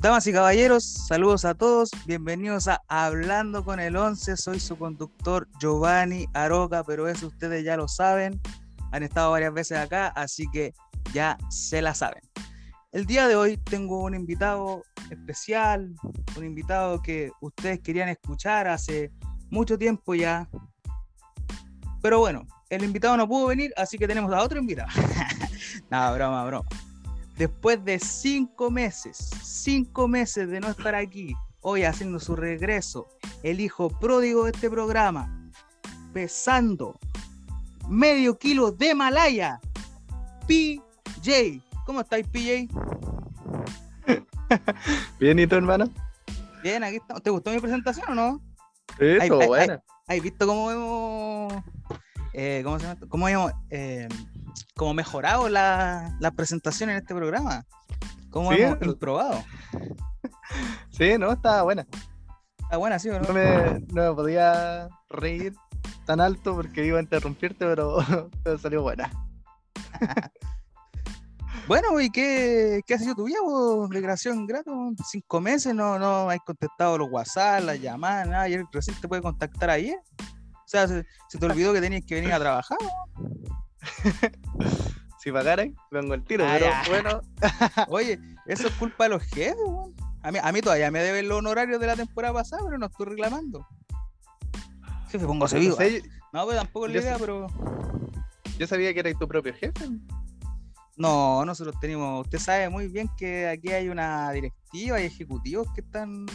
Damas y caballeros, saludos a todos, bienvenidos a Hablando con el 11, soy su conductor Giovanni Aroca, pero eso ustedes ya lo saben, han estado varias veces acá, así que ya se la saben. El día de hoy tengo un invitado especial, un invitado que ustedes querían escuchar hace mucho tiempo ya, pero bueno, el invitado no pudo venir, así que tenemos a otro invitado. Nada, broma, broma después de cinco meses, cinco meses de no estar aquí, hoy haciendo su regreso, el hijo pródigo de este programa, pesando medio kilo de Malaya, PJ. ¿Cómo estáis, PJ? Bien, ¿y tu hermano? Bien, aquí estamos. ¿Te gustó mi presentación o no? Sí. ¿Has visto cómo hemos, eh, cómo se llama? ¿Cómo hemos eh, como mejorado la, la presentación en este programa. Como hemos improbado. Sí, no, estaba buena. Está buena, sí, ¿no? No me, no me podía reír tan alto porque iba a interrumpirte, pero, salió buena. bueno, ¿y qué, qué ha sido tu vida, Migración grato. Cinco meses, no, no has contestado los WhatsApp, las llamadas, nada. Ayer recién te puede contactar ayer. O sea, se, te olvidó que tenías que venir a trabajar. si pagaran, vengo el tiro, ah, pero bueno. Oye, eso es culpa de los jefes, A mí, a mí todavía me deben los honorarios de la temporada pasada, pero no estoy reclamando. Jefe, pongo ese vivo. No, pues tampoco es la idea, pero. Yo sabía que eras tu propio jefe. No, nosotros tenemos. Usted sabe muy bien que aquí hay una directiva y ejecutivos que están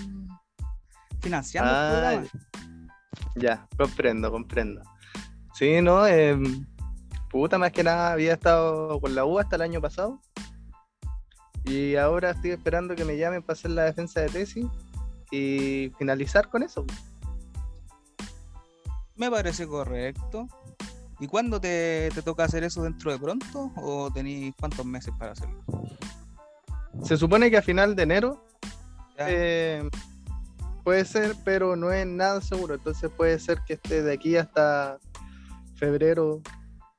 financiando el ah, programa. Ya, comprendo, comprendo. Sí, no, eh, puta, más que nada había estado con la U hasta el año pasado. Y ahora estoy esperando que me llamen para hacer la defensa de tesis y finalizar con eso. Me parece correcto. ¿Y cuándo te, toca hacer eso dentro de pronto? ¿O tenéis cuántos meses para hacerlo? Se supone que a final de enero eh, puede ser, pero no es nada seguro. Entonces puede ser que esté de aquí hasta febrero,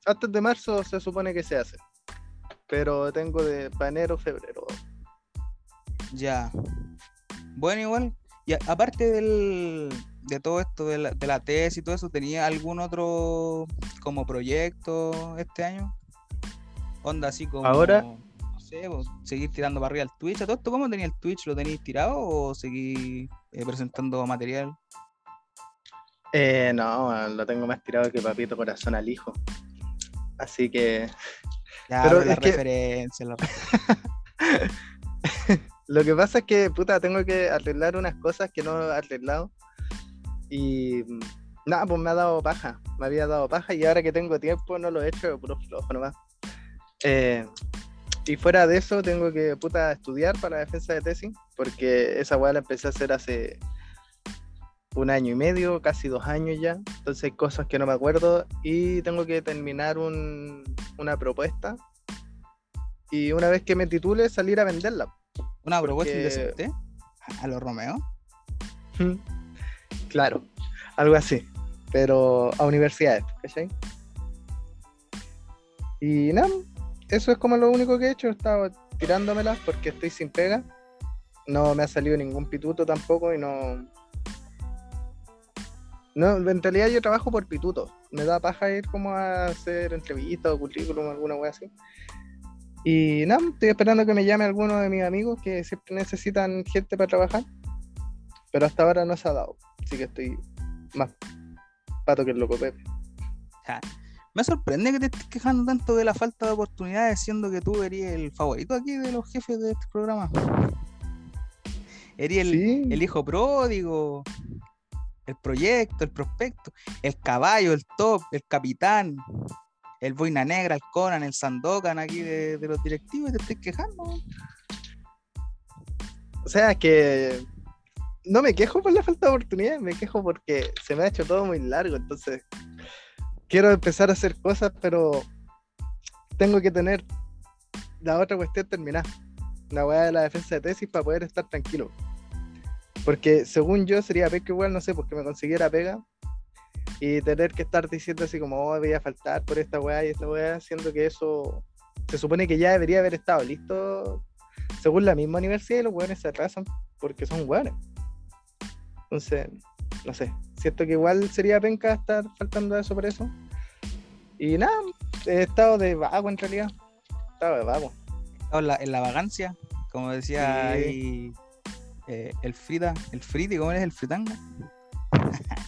antes de marzo se supone que se hace. Pero tengo de enero, febrero. Ya. Bueno, igual. Y aparte del, de todo esto, de la, de la tesis y todo eso, ¿tenía algún otro como proyecto este año? Onda así como. Ahora. No sé, seguir tirando para arriba el Twitch. ¿Todo esto cómo tenía el Twitch? ¿Lo tenéis tirado o seguir eh, presentando material? Eh, no, lo tengo más tirado que papito corazón al hijo. Así que. pero la referencia. Lo que pasa es que, puta, tengo que arreglar unas cosas que no he arreglado. Y nada, pues me ha dado paja. Me había dado paja y ahora que tengo tiempo no lo he hecho, puro flojo nomás. Eh, y fuera de eso, tengo que, puta, estudiar para la defensa de tesis, porque esa weá la empecé a hacer hace un año y medio, casi dos años ya. Entonces hay cosas que no me acuerdo y tengo que terminar una propuesta. Y una vez que me titule, salir a venderla. ¿Una propuesta indecente? ¿A los Romeo? claro, algo así. Pero a universidades, ¿cachai? Y nada, eso es como lo único que he hecho. He estado tirándomelas porque estoy sin pega. No me ha salido ningún pituto tampoco y no, no, en realidad yo trabajo por pituto. Me da paja ir como a hacer entrevistas o currículum, alguna wea así. Y nada, estoy esperando que me llame alguno de mis amigos que siempre necesitan gente para trabajar. Pero hasta ahora no se ha dado. Así que estoy más pato que el loco Pepe. Me sorprende que te estés quejando tanto de la falta de oportunidades, siendo que tú eres el favorito aquí de los jefes de este programa. Eres el, el hijo pródigo, el proyecto, el prospecto, el caballo, el top, el capitán, el boina negra, el Conan, el Sandokan aquí de, los directivos y te estoy quejando. O sea, que no me quejo por la falta de oportunidad, me quejo porque se me ha hecho todo muy largo, entonces quiero empezar a hacer cosas, pero tengo que tener la otra cuestión terminada, la weá de la defensa de tesis para poder estar tranquilo. Porque según yo sería peca igual, no sé, porque me consiguiera pega y tener que estar diciendo así como, oh, voy a faltar por esta weá y esta weá, siendo que eso se supone que ya debería haber estado listo según la misma universidad y los weones se atrasan porque son weones. Entonces, no sé, siento que igual sería penca estar faltando eso por eso. Y nada, he estado de vago en realidad. He estado de vago. En la, en la vagancia, como decía Sí. ahí eh, el Frida, el Fridi, ¿cómo es el Fritanga?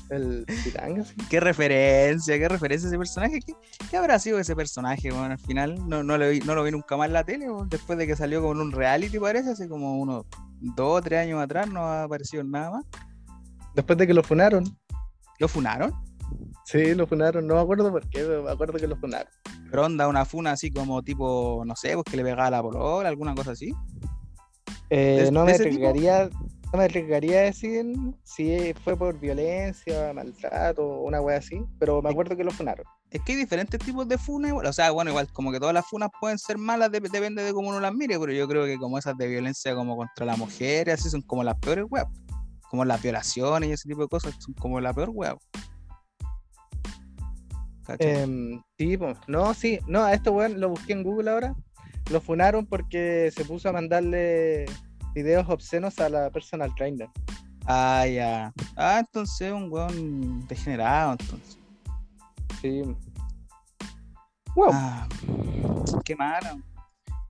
El Pitanga, sí. Qué referencia, qué referencia ese personaje. ¿Qué, qué habrá sido ese personaje, bueno, al final? No, no, lo vi, no lo vi nunca más en la tele, después de que salió con un reality, parece, hace como unos dos o tres años atrás, no ha aparecido nada más. Después de que lo funaron. ¿Lo funaron? Sí, lo funaron. No me acuerdo por qué, me acuerdo que lo funaron. Pero onda, una funa así como tipo, no sé, pues que le pegaba la polola, alguna cosa así. Eh, ¿De- no de me arriesgaría, no me arriesgaría a decir si fue por violencia, maltrato, una wea así, pero me acuerdo que lo funaron. Es que hay diferentes tipos de funas, o sea, bueno, igual como que todas las funas pueden ser malas, dep- depende de cómo uno las mire, pero yo creo que como esas de violencia como contra la mujer, así son como las peores weas. Como las violaciones y ese tipo de cosas son como la peor wea. Em, sí, no, sí, no, a este weón lo busqué en Google ahora. Lo funaron porque se puso a mandarle videos obscenos a la personal trainer. Ah, ya. Ah, entonces un weón degenerado, entonces. Sí. Wow. Ah, qué malo.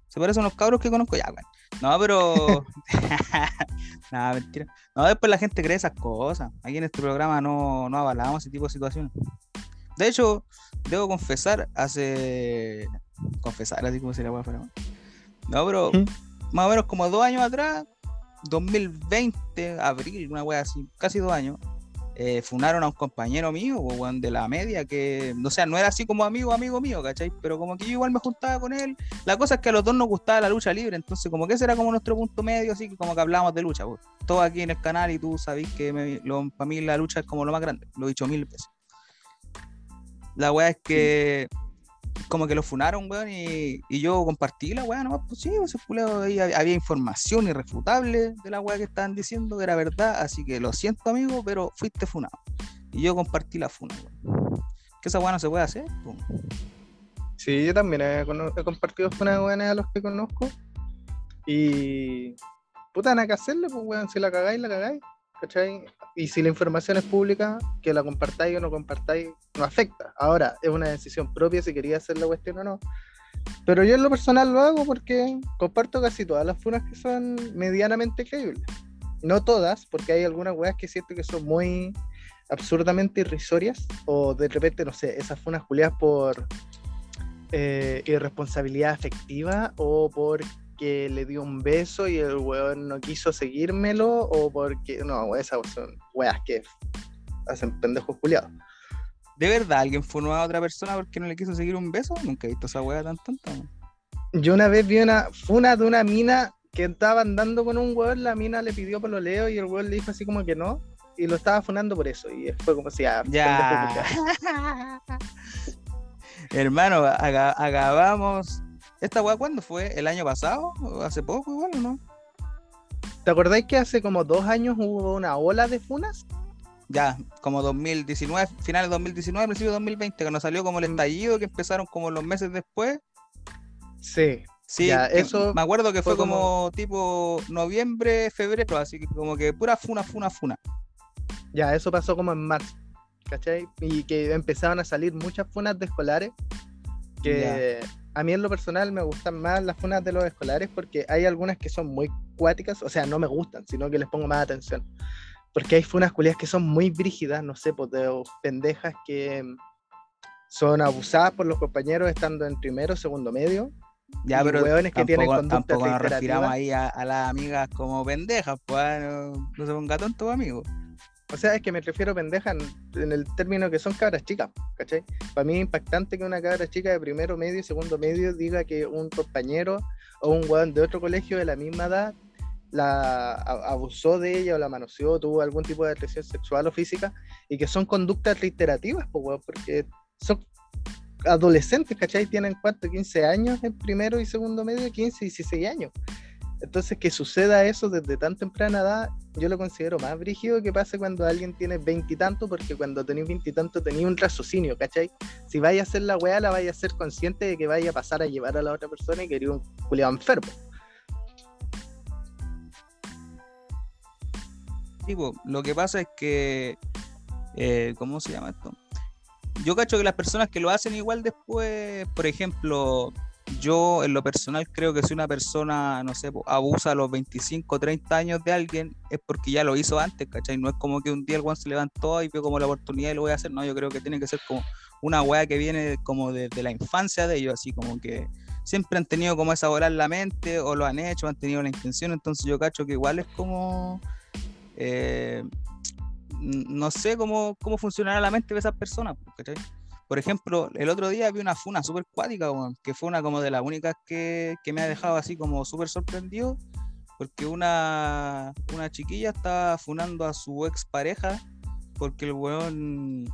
Se parecen a unos cabros que conozco ya, weón. No, pero. Nada, mentira. No, después la gente cree esas cosas. Aquí en este programa no, no avalamos ese tipo de situaciones. De hecho, debo confesar, hace. Confesar, así como weón, fuera, weón. No, pero más o menos como dos años atrás, 2020, abril, una wea así, casi dos años, eh, funaron a un compañero mío, weón, de la media, que, o sea, no era así como amigo, amigo mío, ¿cachai? Pero como que yo igual me juntaba con él. La cosa es que a los dos nos gustaba la lucha libre, entonces como que ese era como nuestro punto medio, así que como que hablábamos de lucha, po. todo aquí en el canal y tú sabés que me- lo- para mí la lucha es como lo más grande, lo he dicho mil veces. La wea es que como que lo funaron, weón, y, yo compartí la weá nomás, pues sí, ese culeo había información irrefutable de la weá que estaban diciendo que era verdad, así que lo siento, amigo, pero fuiste funado. Y yo compartí la funa, weón. Que esa weá no se puede hacer, po. Sí, yo también he, he compartido funas weones a los que conozco. Y. Puta, nada que hacerle, pues weón. Si la cagáis, la cagáis. ¿Cachai? Y si la información es pública, que la compartáis o no compartáis, no afecta. Ahora, es una decisión propia si quería hacer la cuestión o no. Pero yo en lo personal lo hago porque comparto casi todas las funas que son medianamente creíbles. No todas, porque hay algunas weas que siento que son muy absurdamente irrisorias. O de repente, no sé, esas funas juliadas por eh, irresponsabilidad afectiva o porque le dio un beso y el weón no quiso seguírmelo o porque. No, esas son weas que hacen pendejos culiados. ¿De verdad alguien funó a otra persona porque no le quiso seguir un beso? Nunca he visto esa weá tan tonta. Yo una vez vi una funa de una mina que estaba andando con un weón, la mina le pidió pololeo y el weón le dijo así como que no. Y lo estaba funando por eso. Y fue como si ah, Ya. Hermano, acabamos. ¿Esta weá cuándo fue? ¿El año pasado? ¿O ¿Hace poco igual o no? ¿Te acordáis que hace como dos años hubo una ola de funas? Ya, como 2019, finales de 2019, principio de 2020, que nos salió como el Mm. estallido, que empezaron como los meses después. Sí. Sí, Ya, eso me acuerdo que fue, fue como... como- tipo noviembre, febrero, así que como que pura funa, funa, funa. Ya, eso pasó como en marzo, ¿cachai? Y que empezaban a salir muchas funas de escolares, que a mí en lo personal me gustan más las funas de los escolares porque hay algunas que son muy cuáticas, o sea, no me gustan, sino que les pongo más atención. Porque hay funas culias que son muy brígidas, no sé, pues de pendejas que mm, son abusadas por los compañeros estando en primero, segundo medio. Ya, pero hueones que tienen tampoco, tampoco nos refiramos ahí a, a las amigas como pendejas, pues ah, no, no se ponga tonto, amigo. O sea, es que me refiero a pendejas en, en el término que son cabras chicas, ¿cachai? Para mí es impactante que una cabra chica de primero medio y segundo medio diga que un compañero o un weón de otro colegio de la misma edad la abusó de ella o la manoseó, tuvo algún tipo de agresión sexual o física y que son conductas reiterativas, pues, weón, porque son adolescentes, ¿cachai? Tienen cuánto, 15 años en primero y segundo medio, 15, 16 años. Entonces, que suceda eso desde tan temprana edad, yo lo considero más brígido que pase cuando alguien tiene veintitantos, porque cuando tenéis veintitantos tenéis un raciocinio, ¿cachai? Si vais a hacer la weá, la vais a ser consciente de que vaya a pasar a llevar a la otra persona y que un culiado enfermo. Tipo, lo que pasa es que. Eh, ¿Cómo se llama esto? Yo cacho que las personas que lo hacen igual después, por ejemplo, yo en lo personal creo que si una persona, no sé, abusa a los 25, 30 años de alguien, es porque ya lo hizo antes, ¿cachai? No es como que un día el guan se levantó y vio como la oportunidad y lo voy a hacer, no, yo creo que tiene que ser como una weá que viene como desde la infancia de ellos, así como que siempre han tenido como esa bola en la mente o lo han hecho, han tenido la intención, entonces yo cacho que igual es como... eh, no sé cómo, cómo funcionará la mente de esas personas, ¿cachai? Por ejemplo, el otro día vi una funa súper cuática, que fue una como de las únicas que, me ha dejado así como súper sorprendido, porque una, una chiquilla estaba funando a su ex pareja porque el weón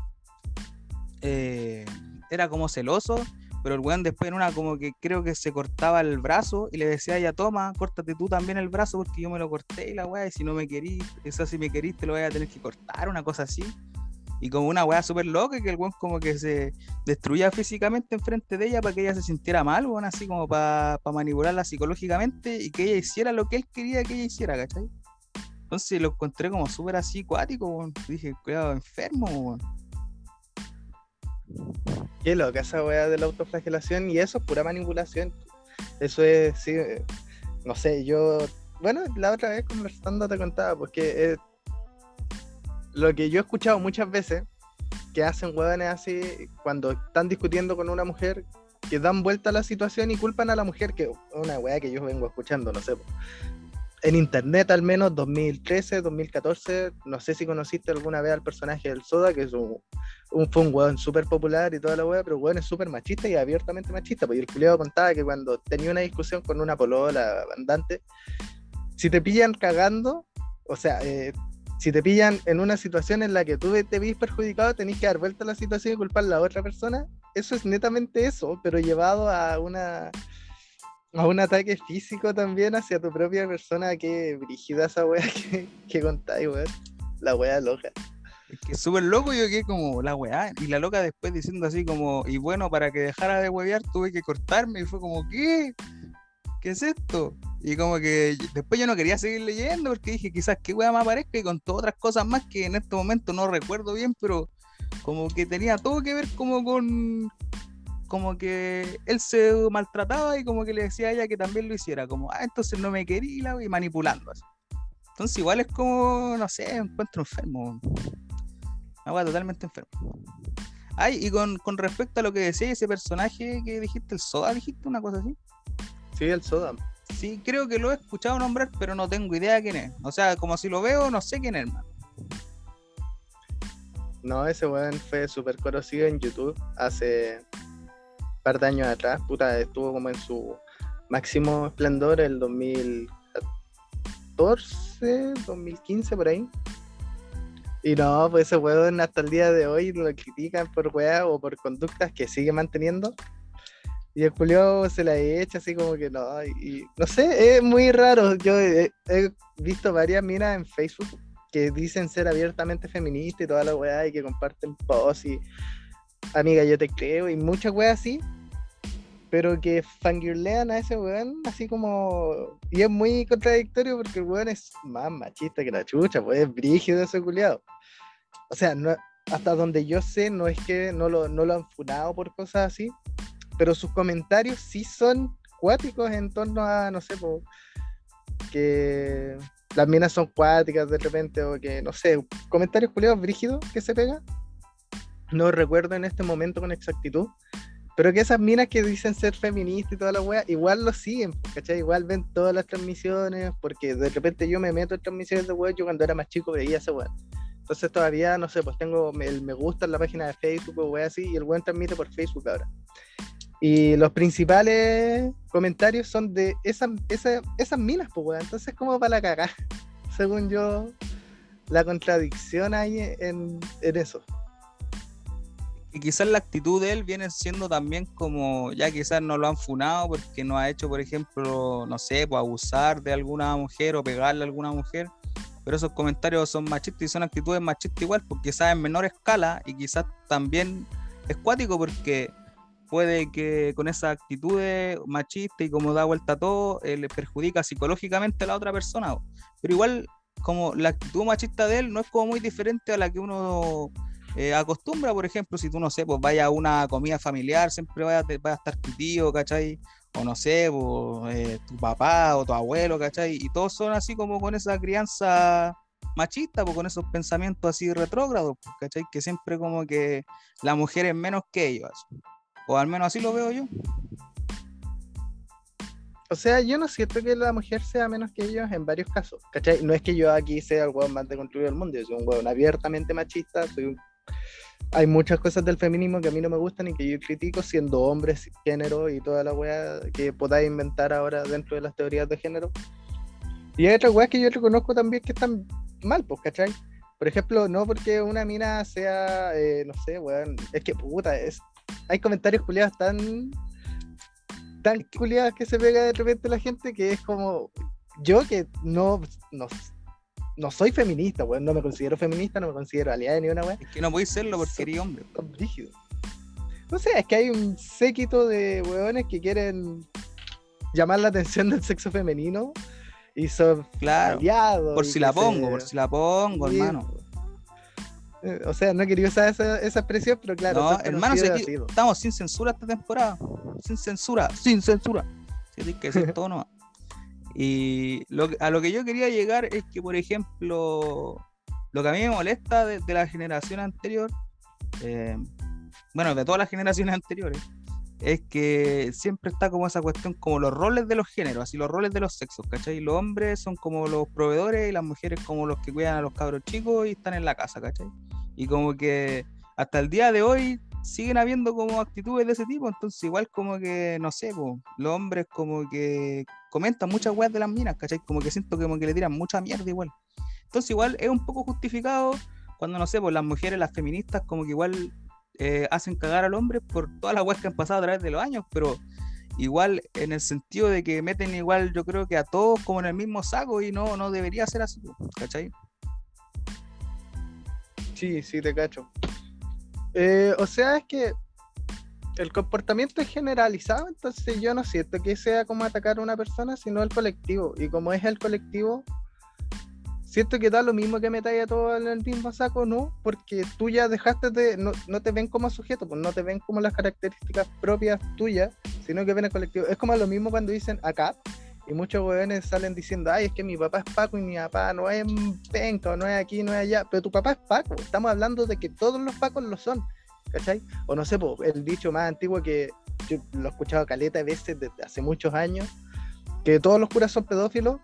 eh, era como celoso, pero el weón después en una como que creo que se cortaba el brazo y le decía, ya toma, córtate tú también el brazo porque yo me lo corté y la weá, y si no me querís, eso si me querís te lo voy a tener que cortar, una cosa así. Y como una weá súper loca que el weón como que se destruía físicamente enfrente de ella para que ella se sintiera mal, weón, así como para manipularla psicológicamente y que ella hiciera lo que él quería que ella hiciera, ¿cachai? Entonces lo encontré como súper así cuático, weón. Dije, cuidado, enfermo, weón. Qué loca esa weá de la autoflagelación y eso es pura manipulación. Eso es, sí, eh, no sé, yo, bueno, la otra vez conversando te contaba, porque eh, lo que yo he escuchado muchas veces, que hacen hueones así, cuando están discutiendo con una mujer, que dan vuelta a la situación y culpan a la mujer, que es una weá que yo vengo escuchando, no sé. En internet al menos, 2013, 2014, no sé si conociste alguna vez al personaje del Soda, que es un, un, fue un weón súper popular y toda la weá, pero weón es súper machista y abiertamente machista. Y el culiado contaba que cuando tenía una discusión con una polola andante, si te pillan cagando, o sea, eh, si te pillan en una situación en la que tú te ves perjudicado, tenés que dar vuelta a la situación y culpar a la otra persona. Eso es netamente eso, pero llevado a una a un ataque físico también hacia tu propia persona. Qué brígida esa wea que, que contáis, weón. La wea loca. Es que súper loco yo quedé como la weá. Y la loca después diciendo así como, y bueno, para que dejara de huevear tuve que cortarme. Y fue como, ¿qué? ¿Qué es esto? Y como que después yo no quería seguir leyendo porque dije, quizás qué weá me aparezca y con todas otras cosas más que en este momento no recuerdo bien, pero como que tenía todo que ver como con como que él se maltrataba y como que le decía a ella que también lo hiciera, como, ah, entonces no me quería y manipulando así. Entonces igual es como, no sé, encuentro enfermo. Weá totalmente enfermo. Ay, y con, con respecto a lo que decía ese personaje que dijiste, el Soda, dijiste una cosa así. Sí, el Soda. Sí, creo que lo he escuchado nombrar, pero no tengo idea quién es. O sea, como si lo veo, no sé quién es, hermano. No, ese weón fue súper conocido en YouTube hace un par de años atrás. Puta, estuvo como en su máximo esplendor el 2014, 2015, por ahí. Y no, pues ese weón hasta el día de hoy lo critican por weá o por conductas que sigue manteniendo. Y el Julio se la echa así como que no. Y, no sé, es muy raro. Yo he, he visto varias minas en Facebook que dicen ser abiertamente feministas y toda la weá y que comparten posts y amiga, yo te creo y muchas weas así. Pero que fangirlean a ese weón así como. Y es muy contradictorio porque el weón es más machista que la chucha, pues es brígido ese culiado. O sea, no, hasta donde yo sé, no es que no lo, no lo han funado por cosas así, pero sus comentarios sí son cuáticos en torno a, no sé, po, que las minas son cuáticas de repente, o que, no sé, comentarios culiados brígidos que se pegan. No recuerdo en este momento con exactitud, pero que esas minas que dicen ser feministas y toda la wea, igual lo siguen, ¿cachai? Igual ven todas las transmisiones, porque de repente yo me meto en transmisiones de web, yo cuando era más chico veía esa wea. Entonces todavía, no sé, pues tengo el me gusta en la página de Facebook o wea así, y el weón transmite por Facebook ahora. Y los principales comentarios son de esas, esas, esas minas, pues weón. Entonces como para la cagar, según yo, la contradicción hay en, en eso. Y quizás la actitud de él viene siendo también como, ya quizás no lo han funado porque no ha hecho, por ejemplo, no sé, pues abusar de alguna mujer o pegarle a alguna mujer. Pero esos comentarios son machistas y son actitudes machistas igual, porque quizás en menor escala y quizás también es cuático porque puede que con esa actitudes machistas y como da vuelta a todo, eh, le perjudica psicológicamente a la otra persona. Pero igual como la actitud machista de él no es como muy diferente a la que uno eh, acostumbra, por ejemplo, si tú no sé, pues vaya a una comida familiar, siempre vaya, a estar tu tío, ¿cachai? O no sé, pues, eh, tu papá o tu abuelo, ¿cachai? Y todos son así como con esa crianza machista, pues con esos pensamientos así retrógrados, ¿cachai? Que siempre como que la mujer es menos que ellos. O al menos así lo veo yo. O sea, yo no siento que la mujer sea menos que ellos en varios casos, ¿cachai? No es que yo aquí sea el hueón más deconstruido del mundo, yo soy un hueón abiertamente machista, soy Hay muchas cosas del feminismo que a mí no me gustan y que yo critico siendo hombre, género y toda la weá que podáis inventar ahora dentro de las teorías de género. Y hay otras weas que yo reconozco también que están mal, pues, ¿cachai? Por ejemplo, no porque una mina sea, eh, no sé, weón, es que puta, es, hay comentarios culiados tan tan culiadas que se pega de repente la gente que es como yo que no, no, no soy feminista, weón, no me considero feminista, no me considero aliada ni una weón. Es que no podéis serlo porque eres hombre. Rígido. No sé, es que hay un séquito de weones que quieren llamar la atención del sexo femenino y son claro, aliados. Por si la pongo, por si la pongo, hermano. O sea, no quería usar esa, esa expresión, pero claro. No, hermano, estamos sin censura esta temporada. Sin censura, sin censura. Si que decir todo nomás. Y lo, a lo que yo quería llegar es que, por ejemplo, lo que a mí me molesta de, la generación anterior, eh, bueno, de todas las generaciones anteriores, es que siempre está como esa cuestión, como los roles de los géneros, así los roles de los sexos, ¿cachai? Los hombres son como los proveedores y las mujeres como los que cuidan a los cabros chicos y están en la casa, ¿cachai? Y como que hasta el día de hoy siguen habiendo como actitudes de ese tipo, entonces igual como que, no sé, los hombres como que comentan muchas weas de las minas, ¿cachai? Como que siento como que le tiran mucha mierda igual. Entonces igual es un poco justificado cuando, no sé, pues las mujeres, las feministas como que igual eh, hacen cagar al hombre por todas las weas que han pasado a través de los años, pero igual en el sentido de que meten igual yo creo que a todos como en el mismo saco y no, no debería ser así, ¿cachai? Sí, sí, te cacho. Eh, o sea, es que el comportamiento es generalizado, entonces yo no siento que sea como atacar a una persona, sino al colectivo. Y como es el colectivo, siento que da lo mismo que metáis a todo en el mismo saco, ¿no? Porque tú ya dejaste de, no, no, te ven como sujeto, pues no te ven como las características propias tuyas, sino que ven el colectivo. Es como lo mismo cuando dicen acá, y muchos weones salen diciendo, ay, es que mi papá es Paco y mi papá no es penca, no es aquí, no es allá. Pero tu papá es Paco. Estamos hablando de que todos los Pacos lo son. ¿Cachai? O no sé, el dicho más antiguo que yo lo he escuchado caleta veces desde hace muchos años, que todos los curas son pedófilos,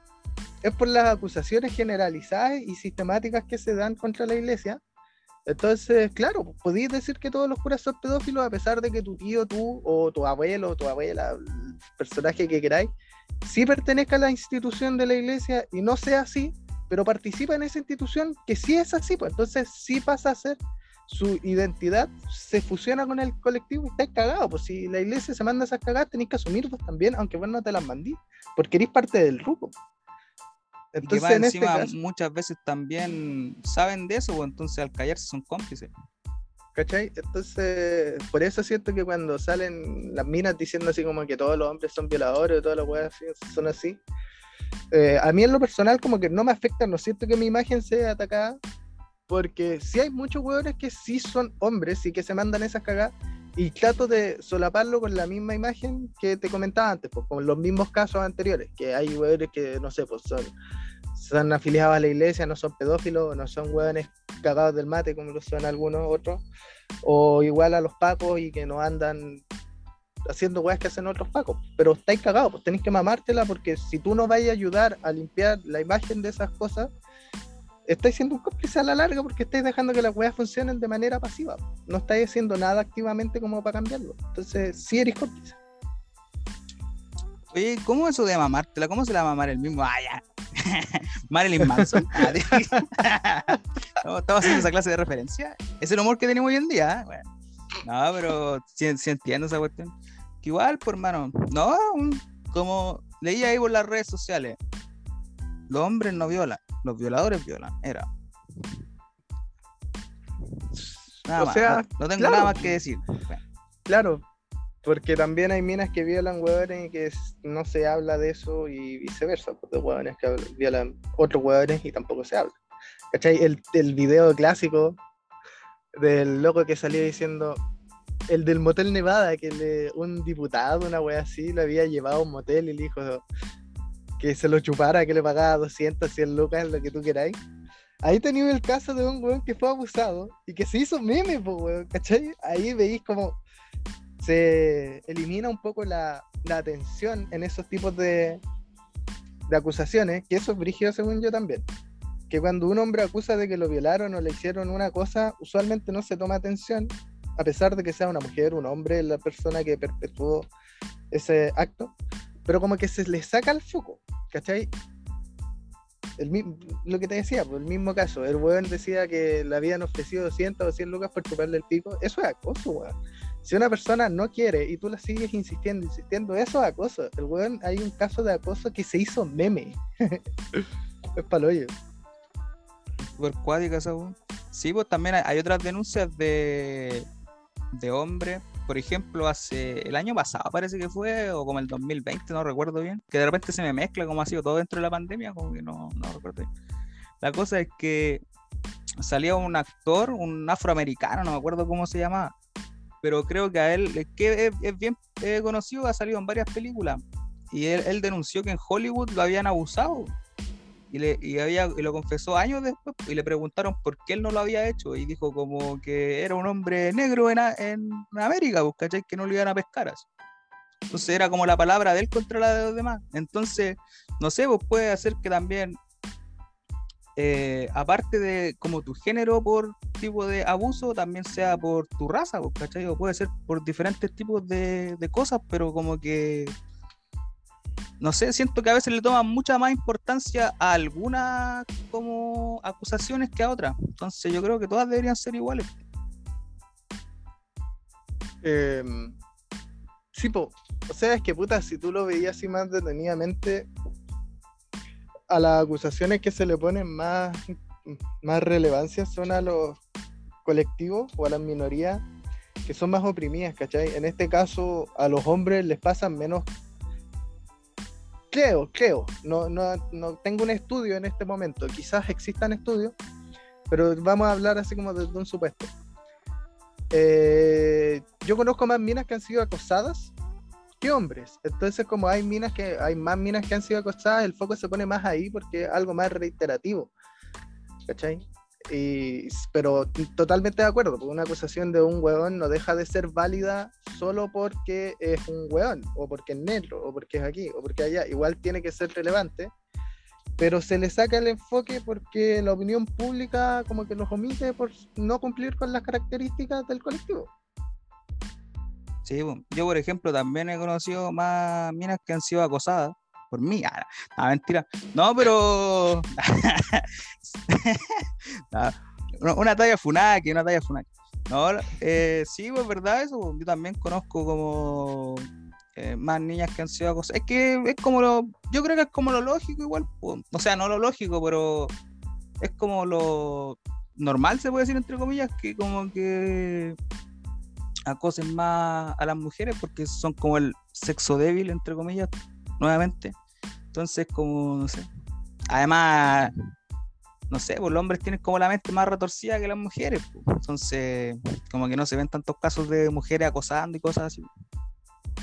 es por las acusaciones generalizadas y sistemáticas que se dan contra la iglesia. Entonces, claro, podéis decir que todos los curas son pedófilos a pesar de que tu tío, tú, o tu abuelo, o tu abuela, el personaje que queráis, sí pertenezca a la institución de la iglesia y no sea así, pero participa en esa institución que sí es así, pues entonces sí pasa a ser su identidad, se fusiona con el colectivo y está cagado, pues si la iglesia se manda esas cagadas, tenéis que asumirlas también, aunque vos no te las mandís, porque eres parte del grupo. Entonces, en este muchas veces también saben de eso, pues entonces al callarse son cómplices. ¿Cachai? Entonces, por eso siento que cuando salen las minas diciendo así como que todos los hombres son violadores, o todas las weas son así, eh, a mí en lo personal como que no me afecta, no siento que mi imagen sea atacada, porque sí hay muchos weones que sí son hombres y que se mandan esas cagadas, y trato de solaparlo con la misma imagen que te comentaba antes, pues, con los mismos casos anteriores, que hay weones que, no sé, pues son están afiliados a la iglesia, no son pedófilos, no son hueones cagados del mate como lo son algunos otros, o igual a los pacos y que no andan haciendo weas que hacen otros pacos, pero estáis cagados, pues tenéis que mamártela porque si tú no vais a ayudar a limpiar la imagen de esas cosas, estáis siendo un cómplice a la larga porque estáis dejando que las weas funcionen de manera pasiva, no estáis haciendo nada activamente como para cambiarlo, entonces sí eres cómplice. Oye, ¿cómo eso de mamártela? ¿Cómo se la va a mamar el mismo? Ah, ya. Marilyn Manson. Estamos haciendo esa clase de referencia. Es el humor que tenemos hoy en día. ¿eh? no, pero sí, entiendo esa cuestión. Que igual, por hermano, no, como leía ahí por las redes sociales, los hombres no violan, los violadores violan. Era. Nada o sea, no, tengo nada más que decir. Claro, Porque también hay minas que violan hueones y que no se habla de eso y viceversa, pues, de hueones que violan otros hueones y tampoco se habla. ¿Cachai? El, el video clásico del loco que salía diciendo, el del motel Nevada, que le, un diputado, una wea así, lo había llevado a un motel y le dijo que se lo chupara, que le pagaba 200, 100 lucas, lo que tú queráis. Ahí tenía el caso de un weón que fue abusado y que se hizo meme, pues, weón, ¿cachai? Ahí veis como se elimina un poco la, la atención en esos tipos de, de acusaciones, que eso es brígido según yo también. Que cuando un hombre acusa de que lo violaron o le hicieron una cosa, usualmente no se toma atención, a pesar de que sea una mujer, un hombre, la persona que perpetuó ese acto, pero como que se le saca el foco, ¿cachai? Lo que te decía, pues el mismo caso, el weón decía que le habían ofrecido 200 o 100 lucas por chuparle el pico, eso es acoso, weón. Si una persona no quiere y tú la sigues insistiendo, insistiendo, eso es acoso. El weón, hay un caso de acoso que se hizo meme. es paloyo. Super cuádica esa. Sí, pues también hay, otras denuncias de, de hombres. Por ejemplo, hace el año pasado parece que fue, o como el 2020, no recuerdo bien, que de repente se me mezcla como ha sido todo dentro de la pandemia, como que no, no recuerdo bien. La cosa es que salía un actor, un afroamericano, no me acuerdo cómo se llamaba, pero creo que a él, es que es, bien conocido, ha salido en varias películas. Y él, denunció que en Hollywood lo habían abusado. Y, le, y, había, y lo confesó años después. Y le preguntaron por qué él no lo había hecho. Y dijo como que era un hombre negro en, en América, pues, ¿cachai? Que no lo iban a pescar así. Entonces era como la palabra de él contra la de los demás. Entonces, no sé, pues puede hacer que también eh, aparte de como tu género por tipo de abuso, también sea por tu raza, pues, ¿cachai? O puede ser por diferentes tipos de, cosas, pero como que, no sé, siento que a veces le toman mucha más importancia a algunas como acusaciones que a otras. Entonces yo creo que todas deberían ser iguales. Em, sí, o sea, es que puta, si tú lo veías así más detenidamente, a las acusaciones que se le ponen más, más relevancia son a los colectivos o a las minorías que son más oprimidas, ¿cachai? En este caso, a los hombres les pasan menos. Creo, creo. No, no, no tengo un estudio en este momento. Quizás existan estudios, pero vamos a hablar así como desde un supuesto. Eh, yo conozco más minas que han sido acosadas que hombres. Entonces, como hay minas que hay más minas que han sido acosadas, el foco se pone más ahí porque es algo más reiterativo. ¿Cachai? Pero totalmente de acuerdo, porque una acusación de un hueón no deja de ser válida solo porque es un hueón, o porque es negro, o porque es aquí, o porque allá. Igual tiene que ser relevante, pero se le saca el enfoque porque la opinión pública como que los omite por no cumplir con las características del colectivo. Sí, yo por ejemplo también he conocido más minas que han sido acosadas por mí. Ah, mentira. No, pero. una talla funaki, una talla funaki. No, eh, sí, pues verdad eso. Yo también conozco como eh, más niñas que han sido acosadas. Es que es como lo. Yo creo que es como lo lógico, igual. O sea, no lo lógico, pero es como lo normal, se puede decir, entre comillas, que como que acosen más a las mujeres porque son como el sexo débil, entre comillas, nuevamente. Entonces, como, no sé. Además, no sé, pues los hombres tienen como la mente más retorcida que las mujeres. Pues. Entonces, como que no se ven tantos casos de mujeres acosando y cosas así.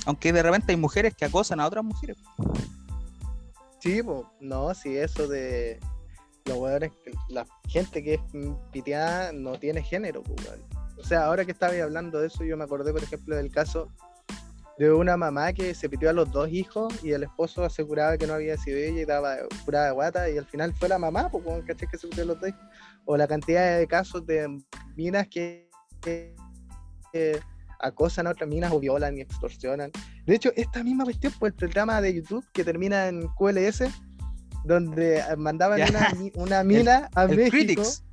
Aunque de repente hay mujeres que acosan a otras mujeres. Sí, pues, no, sí, eso de los la gente que es piteada no tiene género, pues, o sea, ahora que estaba hablando de eso, yo me acordé, por ejemplo, del caso de una mamá que se pitió a los dos hijos y el esposo aseguraba que no había sido ella y daba pura guata y al final fue la mamá, pues, ¿caché que se pitió a los dos hijos? O la cantidad de casos de minas que, acosan a otras minas o violan y extorsionan. De hecho, esta misma cuestión, pues el programa de YouTube que termina en QLS, donde mandaban una, mina a México. Critics.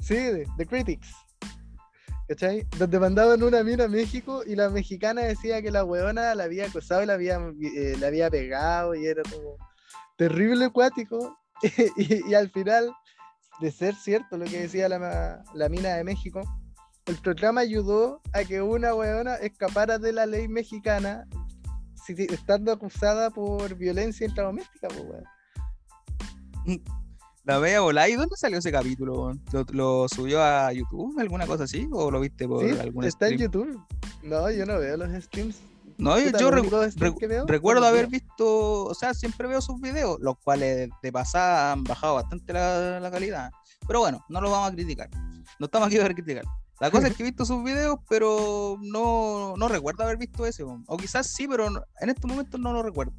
Sí, The Critics ¿cachai? Donde mandaban una mina a México y la mexicana decía que la weona la había acosado y la había, eh, la había pegado y era como terrible acuático. y, al final, de ser cierto lo que decía la, la mina de México, el programa ayudó a que una weona escapara de la ley mexicana estando acusada por violencia intradoméstica, pues, weón. La vea volar. ¿Y dónde salió ese capítulo? ¿Lo, lo subió a YouTube? ¿Alguna cosa así? ¿O lo viste por Sí, algún está en? YouTube. No, yo no veo los streams. No, yo, yo recu- recu- recuerdo los haber visto, o sea, siempre veo sus videos, los cuales de pasada han bajado bastante la, la calidad. Pero bueno, no lo vamos a criticar. No estamos aquí para criticar. La cosa es que he visto sus videos, pero no, no recuerdo haber visto ese. O quizás sí, pero en estos momentos no lo recuerdo.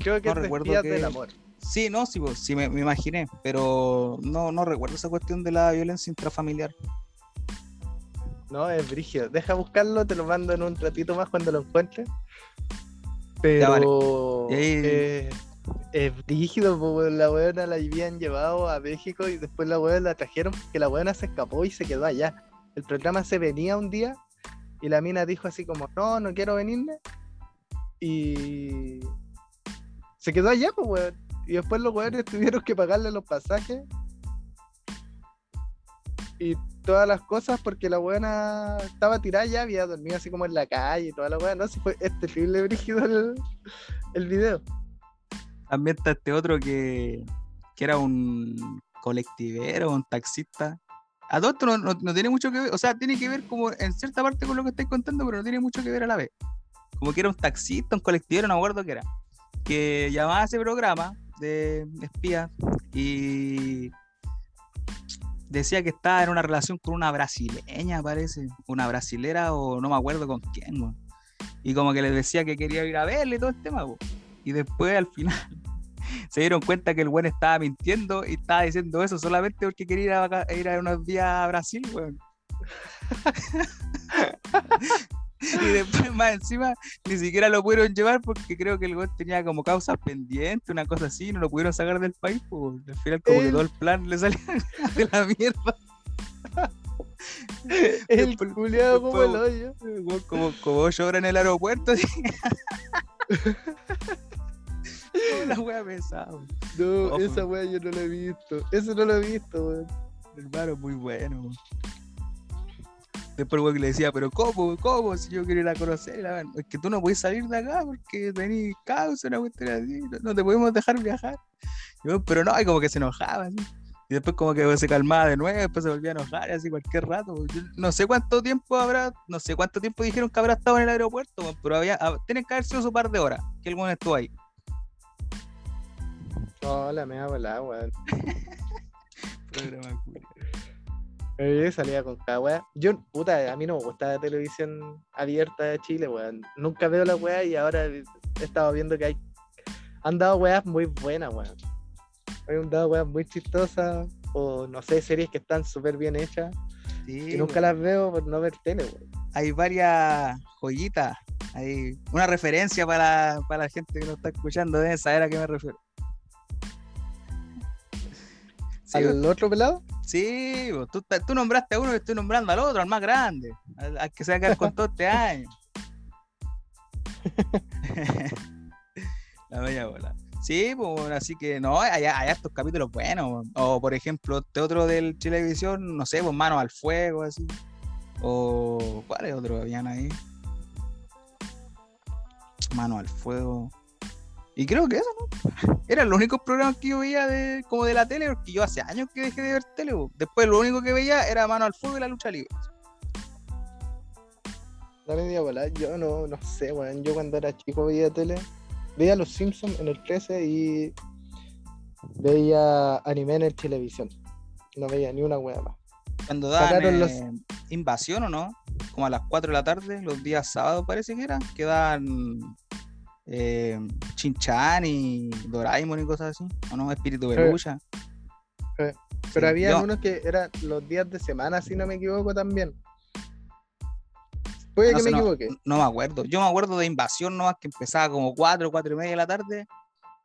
Creo que No es recuerdo que- del amor. Sí, no, sí, pues, sí me, me imaginé, pero no, no recuerdo esa cuestión de la violencia intrafamiliar. No, es brígido. Deja buscarlo, te lo mando en un ratito más cuando lo encuentres. Ya, vale. Pero eh, es brígido, po, weón. la weona la habían llevado a México y después la weona la trajeron porque la weona se escapó y se quedó allá. El programa se venía un día y la mina dijo así como, no, no quiero venirme. Y se quedó allá, pues, weón. Y después los weones tuvieron que pagarle los pasajes y todas las cosas porque la buena estaba tirada ya, había dormido así como en la calle y toda la buena. No, si fue es terrible brígido el, el video. También está este otro que, que era un colectivero, un taxista. A todo esto no, no- no tiene mucho que ver, o sea, tiene que ver como en cierta parte con lo que estáis contando, pero no tiene mucho que ver a la vez. Como que era un taxista, un colectivero, no me acuerdo qué era, que llamaba a ese programa de espías y decía que estaba en una relación con una brasileña, parece, una brasilera o no me acuerdo con quién. Y como que les decía que quería ir a verle y todo el tema. Y después al final se dieron cuenta que el buen estaba mintiendo y estaba diciendo eso solamente porque quería ir a, ir a unos días a Brasil. y después más encima ni siquiera lo pudieron llevar porque creo que el weón tenía como causas pendientes, una cosa así, y no lo pudieron sacar del país, pues. Al final como que todo el plan le salía de la mierda. El Después- culiado como el hoyo. Como, como ocho horas en el aeropuerto. así. Oh, la wea pesada. No, Ojo. esa wea yo no la he visto. Eso no lo he visto, weón. Hermano, muy bueno. Después el que le decía, pero ¿cómo? ¿Cómo? Si yo quiero ir a conocer, la weá, es que tú no puedes salir de acá porque tenés causa, una cuestión así, no, no te podemos dejar viajar. Yo, pero no, y como que se enojaba, así. Y después como que se calmaba de nuevo, después se volvía a enojar, así cualquier rato. Yo no sé cuánto tiempo habrá, no sé cuánto tiempo dijeron que habrá estado en el aeropuerto, pero había, hab- tienen que haber sido su par de horas que el weón estuvo ahí. No, la me ha volado, weón. Programa culiao. Eh, salía con cada wea. Yo, puta, a mí no me gusta la televisión abierta de Chile, weón. Nunca veo la wea y ahora he estado viendo que hay. Han dado weas muy buenas, weón. Han dado weas muy chistosas. O no sé, series que están súper bien hechas. Sí, y nunca las veo por no ver tele, weón. hay varias joyitas. Hay una referencia para, para la gente que nos está escuchando, deben saber a qué me refiero. Sí, ¿Al otro pelado? Sí, tú, tú nombraste a uno y estoy nombrando al otro, al más grande, al, que se va a quedar con todo este año. la bella bola. Sí, pues así que no, hay, hay estos capítulos buenos. O por ejemplo, este otro del Chilevisión, no sé, pues manos al fuego, así. O ¿cuál es otro habían ahí? Mano al fuego. Y creo que eso, ¿no? Eran los únicos programas que yo veía de, como de la tele, porque yo hace años que dejé de ver tele. Después lo único que veía era Mano al fuego y la lucha libre. La media bola. Yo no, no sé, weón. Yo cuando era chico veía tele. Veía Los Simpsons en el 13 y veía anime en el televisión. No veía ni una wea más. Cuando daban los- eh, invasión o no, como a las 4 de la tarde, los días sábados parece que era, que dan eh, Chinchan y Doraemon y cosas así, o no, Espíritu de Eh, lucha. Pero Sí, había yo- unos que eran los días de semana, si no me equivoco también. Puede No que me no, equivoque. no me acuerdo. Yo me acuerdo de Invasión nomás que empezaba como 4, 4 y media de la tarde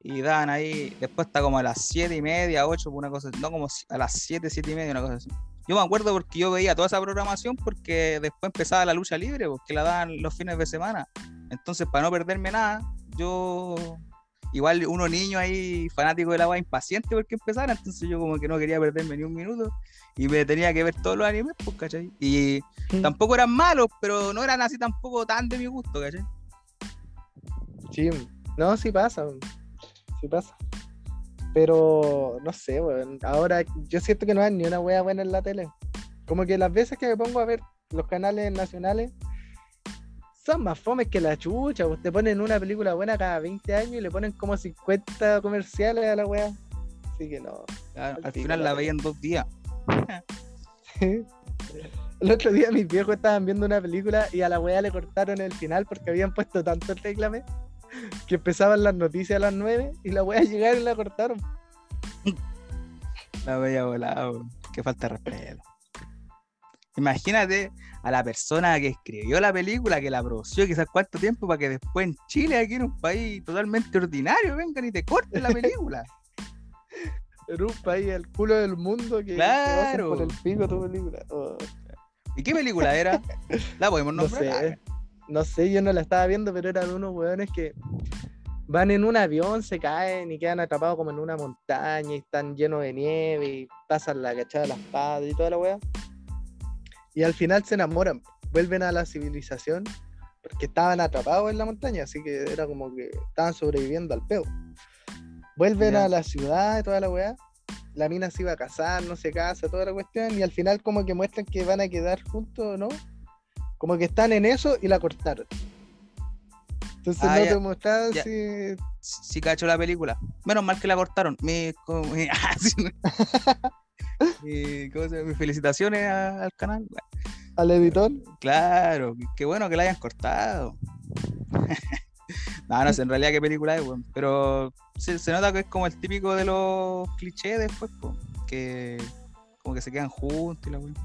y daban ahí, después está como a las 7 y media, 8, una cosa así, no como a las 7, 7 y media, una cosa así. Yo me acuerdo porque yo veía toda esa programación porque después empezaba la lucha libre, porque la daban los fines de semana. Entonces, para no perderme nada, yo igual uno niño ahí fanático de la weá impaciente porque empezara, entonces yo como que no quería perderme ni un minuto y me tenía que ver todos los animes, pues, ¿cachai? Y tampoco eran malos, pero no eran así tampoco tan de mi gusto, ¿cachai? Sí, no, sí pasa, sí pasa. Pero no sé, weón. Ahora yo siento que no hay ni una wea buena en la tele. Como que las veces que me pongo a ver los canales nacionales son más fomes que la chucha. pues, Te ponen una película buena cada 20 años y le ponen como 50 comerciales a la wea. Así que no. Claro, Al final la la tele. veía en dos días. El otro día mis viejos estaban viendo una película y a la weá le cortaron el final porque habían puesto tanto el reclame que empezaban las noticias a las 9 y la weá llegaron y la cortaron. La veía volada. Qué falta de respeto. Imagínate a la persona que escribió la película, que la produció quizás cuánto tiempo para que después en Chile, aquí en un país totalmente ordinario, vengan y te corten la película. En un país al culo del mundo que, Claro. por el pico tu película. Oh, ¿Y qué película era? La podemos no sé. No sé, yo no la estaba viendo, pero eran unos weones que van en un avión, se caen y quedan atrapados como en una montaña y están llenos de nieve y pasan la cachada de las espadas y toda la weá. Y al final se enamoran, vuelven a la civilización porque estaban atrapados en la montaña, así que era como que estaban sobreviviendo al peo. Vuelven a la ciudad y toda la weá. La mina se iba a casar, no se casa, toda la cuestión, y al final como que muestran que van a quedar juntos, ¿no? Como que están en eso y la cortaron. Entonces Ah, no ya. te mostraban Ya. si. Sí, cacho la película. Menos mal que la cortaron. Mi, Mi- ¿cómo se llama? Mis felicitaciones a- al canal. al editor. Claro, qué bueno que la hayan cortado. no, no sé en realidad qué película es, weón. Pero se, se nota que es como el típico de los clichés después, po, que como que se quedan juntos y la weón.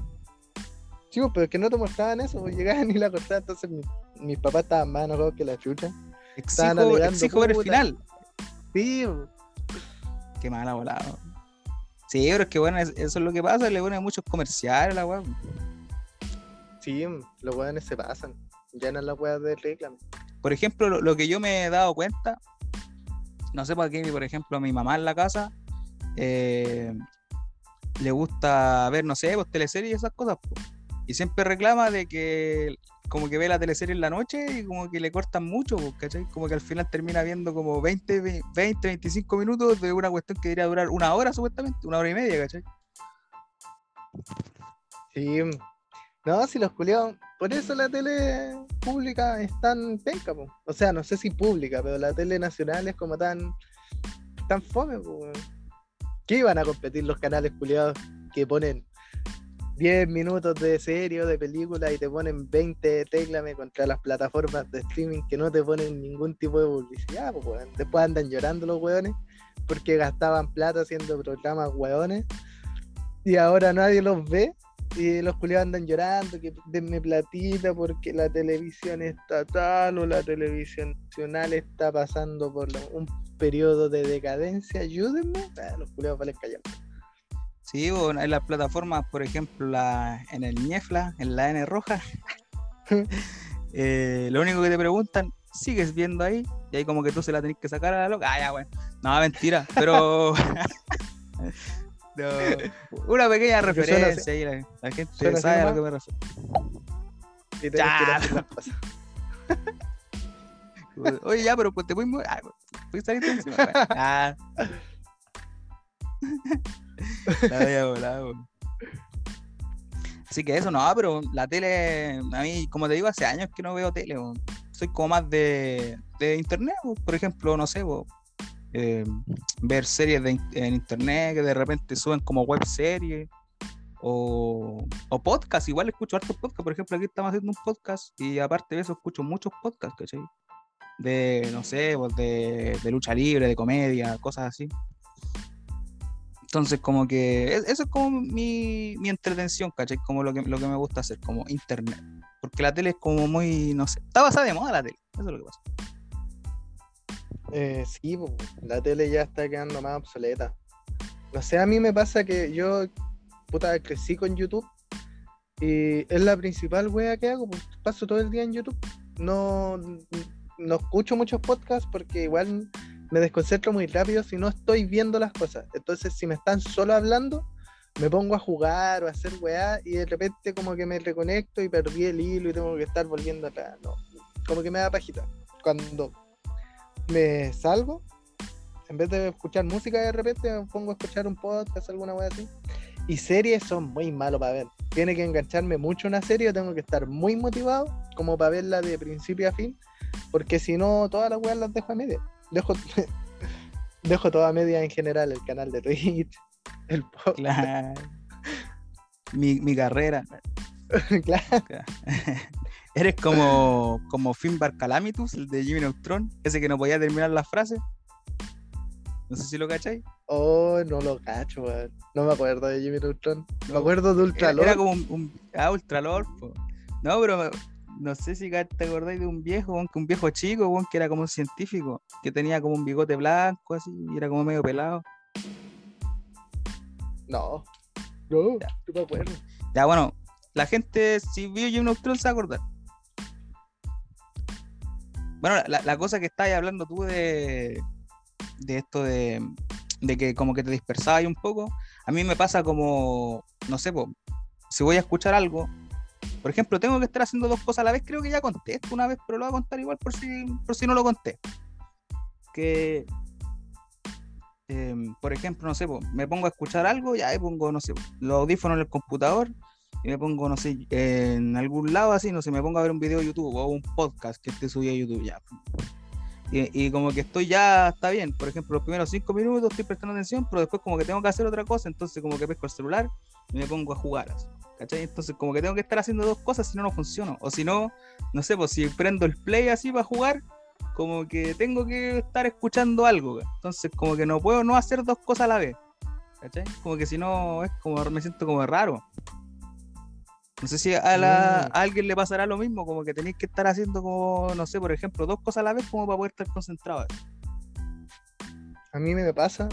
Sí, pues, pero es que no te mostraban eso, pues, llegaban y la cortaban. Entonces mi- mis papás estaban más enojados que la chucha. Exijo, exijo ver el final. Sí, pues. Qué mala volada. Sí, pero es que bueno, es- eso es lo que pasa, le ponen muchos comerciales a la weón. sí, los weones se pasan. Llenan las weas de reclamo. Por ejemplo, lo, lo que yo me he dado cuenta, no sé por qué, por ejemplo, a mi mamá en la casa eh, le gusta ver, no sé, pues teleseries y esas cosas. po. Y siempre reclama de que como que ve la teleserie en la noche y como que le cortan mucho, po, ¿cachai? Como que al final termina viendo como 20, ve- 20, 25 minutos de una cuestión que debería durar una hora supuestamente, una hora y media, ¿cachai? Sí. No, si los culiados. Por eso la tele pública es tan penca, po. O sea, no sé si pública, pero la tele nacional es como tan. tan fome, po, weón. ¿Qué iban a competir los canales culiados que ponen 10 minutos de serie o de película y te ponen 20 de teclame contra las plataformas de streaming que no te ponen ningún tipo de publicidad, weón? Después andan llorando los weones porque gastaban plata haciendo programas weones y ahora nadie los ve y los culiados andan llorando que denme platita porque la televisión estatal o la televisión nacional está pasando por un periodo de decadencia, ayúdenme. Ah, los culiados valen callar. Sí, o en las plataformas, por ejemplo, la, en el Ñefla, en la N roja, eh, lo único que te preguntan, ¿sigues viendo ahí? Y ahí como que tú se la tenés que sacar a la loca. Ah, ya, bueno. No, mentira, pero... No, una pequeña Porque suena referencia ahí, la, la gente sabe a lo que me refiero. Y que Ya. a las. Oye, ya, pero pues te voy muy... Ah, ¿puedes salir tú encima? Ah. Así que eso, no, pero la tele, a mí, como te digo, hace años que no veo tele, soy como más de, de internet, por ejemplo, no sé, eh, ver series en internet que de repente suben como web series o, o podcast, igual escucho hartos podcasts, por ejemplo, aquí estamos haciendo un podcast y aparte de eso escucho muchos podcasts, ¿cachai? De, no sé, pues, de, de lucha libre, de comedia, cosas así. Entonces, como que e- eso es como mi, mi entretención, ¿cachai? Como lo que, lo que me gusta hacer, como internet. Porque la tele es como muy, no sé, está basada de moda la tele, eso es lo que pasa. Eh, sí, la tele ya está quedando más obsoleta. No sé, a mí me pasa que yo, puta, crecí con YouTube y es la principal wea que hago, paso todo el día en YouTube. No, no escucho muchos podcasts porque igual me desconcentro muy rápido si no estoy viendo las cosas. Entonces, si me están solo hablando, me pongo a jugar o a hacer weá y de repente como que me reconecto y perdí el hilo y tengo que estar volviendo atrás. No, como que me da pajita. Cuando me salgo, en vez de escuchar música de repente me pongo a escuchar un podcast, alguna weá así. Y series son muy malos para ver. Tiene que engancharme mucho una serie, tengo que estar muy motivado como para verla de principio a fin, porque si no, todas las weas las dejo a media. Dejo, dejo toda media en general, el canal de Twitch, el podcast. Claro. Mi, mi carrera. claro. Eres como, como Finbar Calamitus, el de Jimmy Neutron, ese que no podía terminar las frases. No sé si lo cacháis. Oh, no lo cacho, weón. No me acuerdo de Jimmy Neutron. Me acuerdo de Era, Ultralord. era como un, un- ah, Ultralord, po. No, pero no sé si te acordáis de un viejo, un viejo chico, que era como un científico, que tenía como un bigote blanco así, y era como medio pelado. No. No, Ya. no me acuerdo. Ya, bueno, la gente, si vio Jimmy Neutron, se va a acordar. Bueno, la, la cosa que estabas hablando tú de, de esto de, de que como que te dispersabas un poco, a mí me pasa como, no sé, po, si voy a escuchar algo, por ejemplo, tengo que estar haciendo dos cosas a la vez, creo que ya conté esto una vez, pero lo voy a contar igual por si, por si no lo conté. Que, em, por ejemplo, no sé, me pongo a escuchar algo, ya ahí pongo, no sé, los audífonos en el computador y me pongo, no sé, en algún lado así, no sé, me pongo a ver un video de YouTube o un podcast que esté subido a YouTube ya. Y, y como que estoy ya, está bien, por ejemplo, los primeros cinco minutos estoy prestando atención, pero después como que tengo que hacer otra cosa, entonces como que pesco el celular y me pongo a jugar ¿cachai? Entonces como que tengo que estar haciendo dos cosas si no, no funciona. O si no, no sé, pues si prendo el play así para jugar, como que tengo que estar escuchando algo, entonces como que no puedo no hacer dos cosas a la vez, ¿cachai? Como que si no, es como, me siento como raro. No sé si a, la- Mm. a alguien le pasará lo mismo, como que tenéis que estar haciendo como, no sé, por ejemplo, dos cosas a la vez como para poder estar concentrado. A mí me pasa.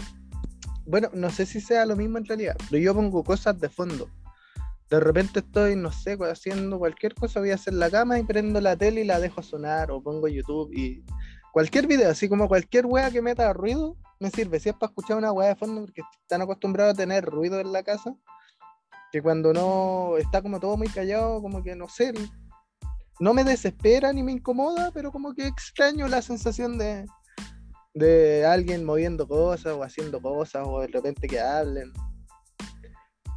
Bueno, no sé si sea lo mismo en realidad, pero yo pongo cosas de fondo. De repente estoy, no sé, cu- haciendo cualquier cosa, voy a hacer la cama y prendo la tele y la dejo sonar, o pongo YouTube y cualquier video, así como cualquier wea que meta ruido, me sirve. Si es para escuchar una wea de fondo, porque están acostumbrados a tener ruido en la casa, que cuando no está como todo muy callado, como que no sé, no me desespera ni me incomoda, pero como que extraño la sensación de, de alguien moviendo cosas o haciendo cosas o de repente que hablen.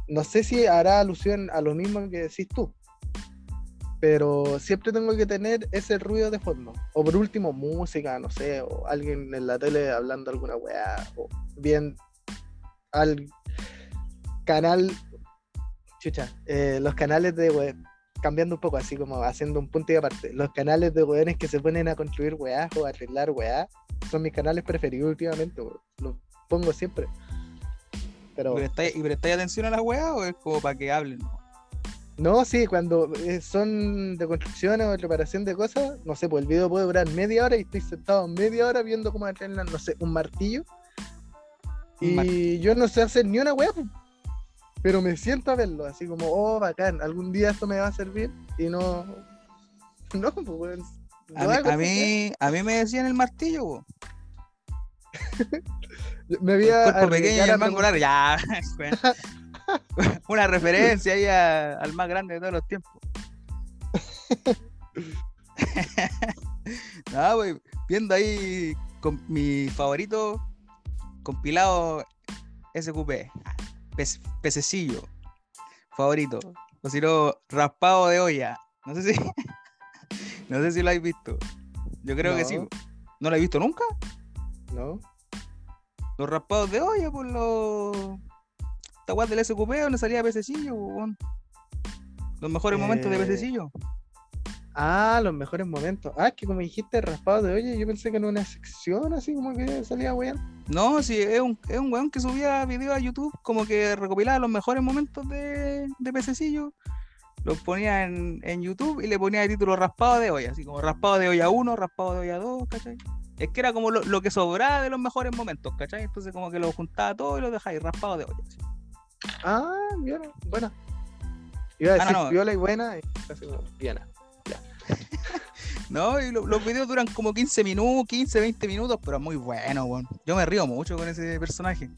No sé si hará alusión a lo mismo que decís tú, pero siempre tengo que tener ese ruido de fondo. O por último, música, no sé, o alguien en la tele hablando alguna weá, o bien al canal, chucha, eh, los canales de web, cambiando un poco, así como haciendo un punto y aparte, los canales de weones que se ponen a construir weá o a arreglar weá, son mis canales preferidos últimamente, weón. los pongo siempre. Pero ¿Y prestáis, ¿Y prestáis atención a las weas o es como para que hablen? no, sí, cuando eh, son de construcción o de reparación de cosas, no sé, pues el video puede durar media hora y estoy sentado media hora viendo cómo arreglan, no sé, un martillo. Un Y martillo. yo no sé hacer ni una weá, pues. Pero me siento a verlo, así como, oh, bacán, algún día esto me va a servir y no. No, pues, A mí, a, mí, a mí me decían el martillo, po. Me el había cuerpo pequeño y el mango largo. Ya, una referencia ahí a- al más grande de todos los tiempos. no, pues, viendo ahí con mi favorito compilado SQP, pez- pececillo favorito, o si no, raspado de olla. No sé si, no sé si lo habéis visto. Yo creo que sí. No. ¿No lo he visto nunca? ¿No? Los raspados de olla por los. Esta weá del SQP donde salía pececillo, weón. Los mejores momentos de Eh, pececillo. Ah, los mejores momentos. Ah, es que como dijiste raspado de olla, yo pensé que en una sección así como que salía weón. No, sí, es un, es un weón que subía videos a YouTube, como que recopilaba los mejores momentos de, de pececillo. Los ponía en, en YouTube y le ponía de título raspado de olla, así como raspado de olla 1, raspado de olla 2, ¿cachai? Es que era como lo, lo que sobraba de los mejores momentos, ¿cachai? Entonces como que lo juntaba todo y lo dejaba ahí raspado de olla. así. Ah, viola, buena. Iba a Ah, no, decir no. viola y buena y así como. No, y lo- los videos duran como 15 minutos, 15, 20 minutos, pero es muy bueno, weón. Yo me río mucho con ese personaje.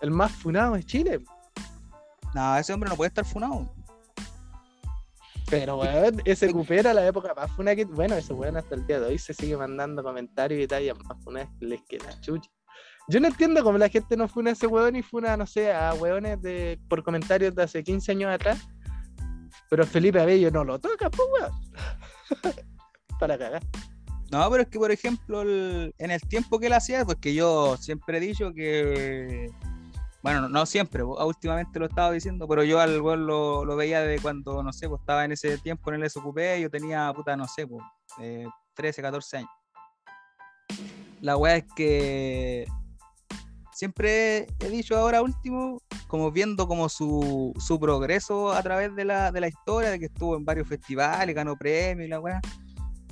El más funado es Chile. No, ese hombre no puede estar funado. Pero, weón, ese cupera la época más funada que. Bueno, ese weón hasta el día de hoy se sigue mandando comentarios y tallas más funadas que les queda chucha. Yo no entiendo cómo la gente no funa a ese weón y funa, no sé, a weones de, por comentarios de hace 15 años atrás. Pero Felipe Abello no lo toca, pues, weón. Para cagar. No, pero es que, por ejemplo, en el tiempo que él hacía, pues que yo siempre he dicho que. Bueno, no, siempre, pues, últimamente lo estaba diciendo, pero yo al weón lo, lo veía de cuando, no sé, pues estaba en ese tiempo en el SQP, yo tenía, puta, no sé, pues, eh, 13, 14 años. La weá es que siempre he dicho ahora último, como viendo como su, su progreso a través de la, de la historia, de que estuvo en varios festivales, ganó premios y la weá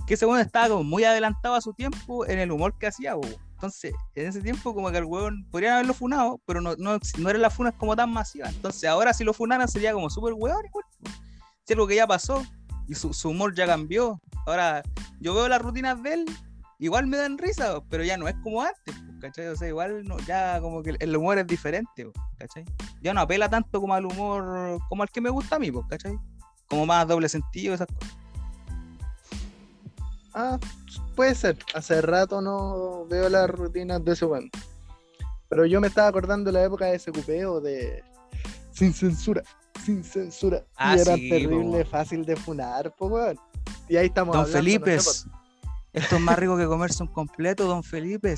que weón estaba como muy adelantado a su tiempo en el humor que hacía, weón. Entonces, en ese tiempo como que el weón podrían haberlo funado, pero no, no, no eran las funas como tan masivas. Entonces ahora si lo funaran sería como súper weón igual. Si algo que ya pasó y su, su humor ya cambió. Ahora, yo veo las rutinas de él, igual me dan risa, pero ya no es como antes, ¿cachai? O sea, igual no, ya como que el humor es diferente, ¿cachai? Ya no apela tanto como al humor, como al que me gusta a mí, ¿cachai? Como más doble sentido, esas cosas. Ah, puede ser. Hace rato no veo las rutinas de ese weón. Pero yo me estaba acordando de la época de SQP o de Sin Censura. Sin Censura. Ah, y era sí, terrible, po. fácil de funar, po, weón. Y ahí estamos Don hablando, Felipe, no sé, esto es más rico que comerse un completo, Don Felipe.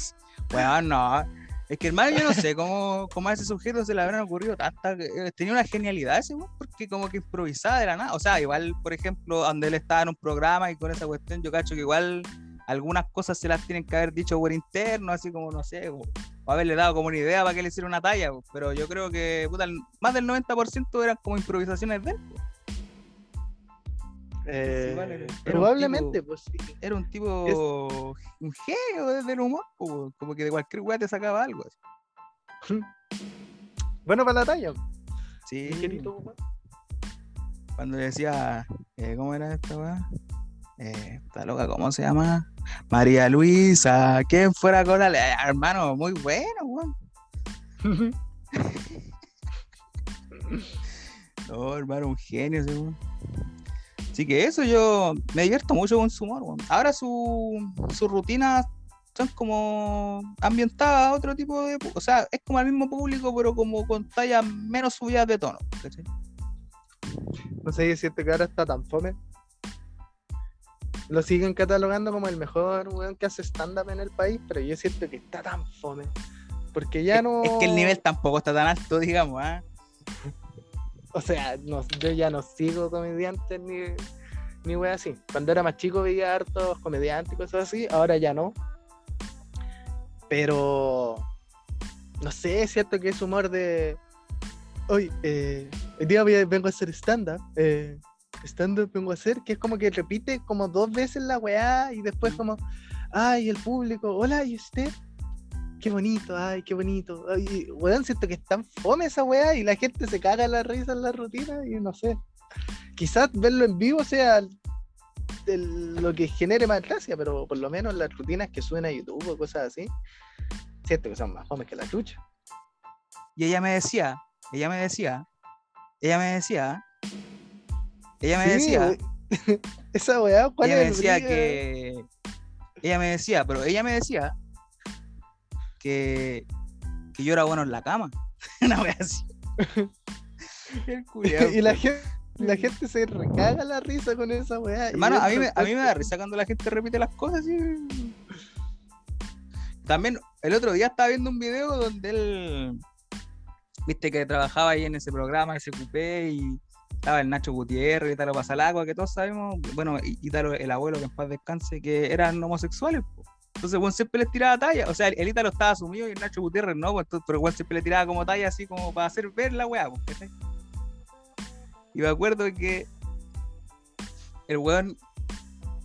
Bueno, no. Es que hermano, yo no sé cómo, cómo a ese sujeto se le habrán ocurrido tanta. eh, Tenía una genialidad ese porque como que improvisaba de la nada. O sea, igual, por ejemplo, donde él estaba en un programa y con esa cuestión, yo cacho que igual algunas cosas se las tienen que haber dicho por interno, así como, no sé, o, haberle dado como una idea para que le hiciera una talla. Pero yo creo que puta, más del 90% eran como improvisaciones de él. Eh, igual era- era un probablemente, tipo- pues sí. era un tipo, un genio desde el humor, po, como que de cualquier weá te sacaba algo. así. Bueno para la talla. Sí, ligerito, weón. cuando decía, eh, ¿cómo era esta weá? Eh, esta loca, ¿cómo se llama? María Luisa, ¿quién fuera con la Eh, hermano? Muy bueno, weón. No, hermano, un genio ese weón. Así que eso yo me divierto mucho con su humor, weón. Ahora su, sus rutinas son como ambientadas a otro tipo de. O sea, es como al mismo público, pero como con tallas menos subidas de tono. No sé si este que ahora está tan fome. Lo siguen catalogando como el mejor weón que hace stand-up en el país, pero yo siento que está tan fome. Porque ya no. Es que el nivel tampoco está tan alto, digamos, ¿ah? O sea, no, yo ya no sigo comediantes ni, ni wea así. Cuando era más chico veía hartos comediantes y cosas así, ahora ya no. Pero no sé, es cierto que es humor de hoy, eh, hoy día voy a- vengo a hacer stand-up. Eh, stand-up vengo a hacer, que es como que repite como dos veces la weá y después como, ay, el público, hola, ¿y usted? Qué bonito, ay, qué bonito. Ay, weón, siento que es tan fome esa weá y la gente se caga la risa en la rutina y no sé. Quizás verlo en vivo sea el- el- lo que genere más gracia, pero por lo menos las rutinas que suben a YouTube o cosas así, siento que son más fomes que la chucha. Y ella me decía, ella me decía, ella me decía, ella me Sí, decía, we- esa weá, ¿cuál ella me es decía que, ella me decía, pero ella me decía que, que yo era bueno en la cama. Una wea así. El culiao, y la gente, la gente se recaga la risa con esa weá. y Hermano, a mí, me, a mí me da risa cuando la gente repite las cosas así. También el otro día estaba viendo un video donde él, viste que trabajaba ahí en ese programa, ese cupé, y estaba el Nacho Gutiérrez, Italo Pasalagua, que todos sabemos, bueno, y Italo, el abuelo que en paz descanse, que eran homosexuales. Entonces, bueno, siempre les tiraba talla. O sea, el Italo estaba asumido y el Nacho Gutiérrez no, pues, entonces, pero bueno, siempre le tiraba como talla así como para hacer ver la weá. pues. Y me acuerdo que el weón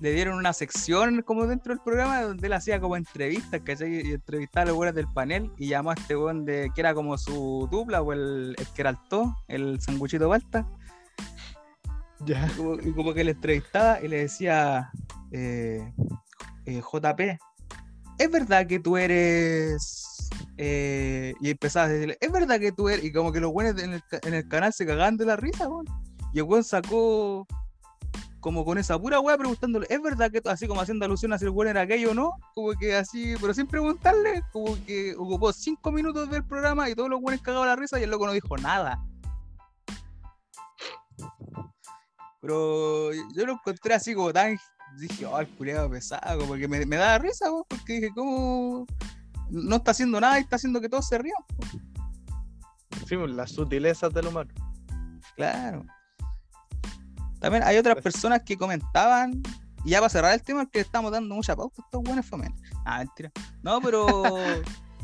le dieron una sección como dentro del programa donde él hacía como entrevistas, ¿cachai? Y entrevistaba a los weones del panel y llamó a este weón de que era como su dupla o el, el que era alto, el sanguchito Balta. Ya. como, y como que le entrevistaba y le decía, eh, eh, JP, ¿es verdad que tú eres... eh", y empezaba a decirle, ¿es verdad que tú eres? Y como que los buenos en el, canal se cagaban de la risa, weón. Y el weón sacó como con esa pura weá preguntándole, ¿es verdad que tú-" así como haciendo alusión a si el weón era gay o no? Como que así, pero sin preguntarle, como que ocupó cinco minutos del programa y todos los buenos cagaban la risa y el loco no dijo nada. Pero yo lo encontré así como tan. Dije, oh, el culiado pesado, como que me, me daba risa, porque dije, ¿cómo? No está haciendo nada y está haciendo que todos se rían. Sí, pues, las sutilezas del humor. Claro. También hay otras personas que comentaban, y ya para cerrar el tema, que le estamos dando mucha pauta a estos buenos fomen. Ah, mentira. No, pero.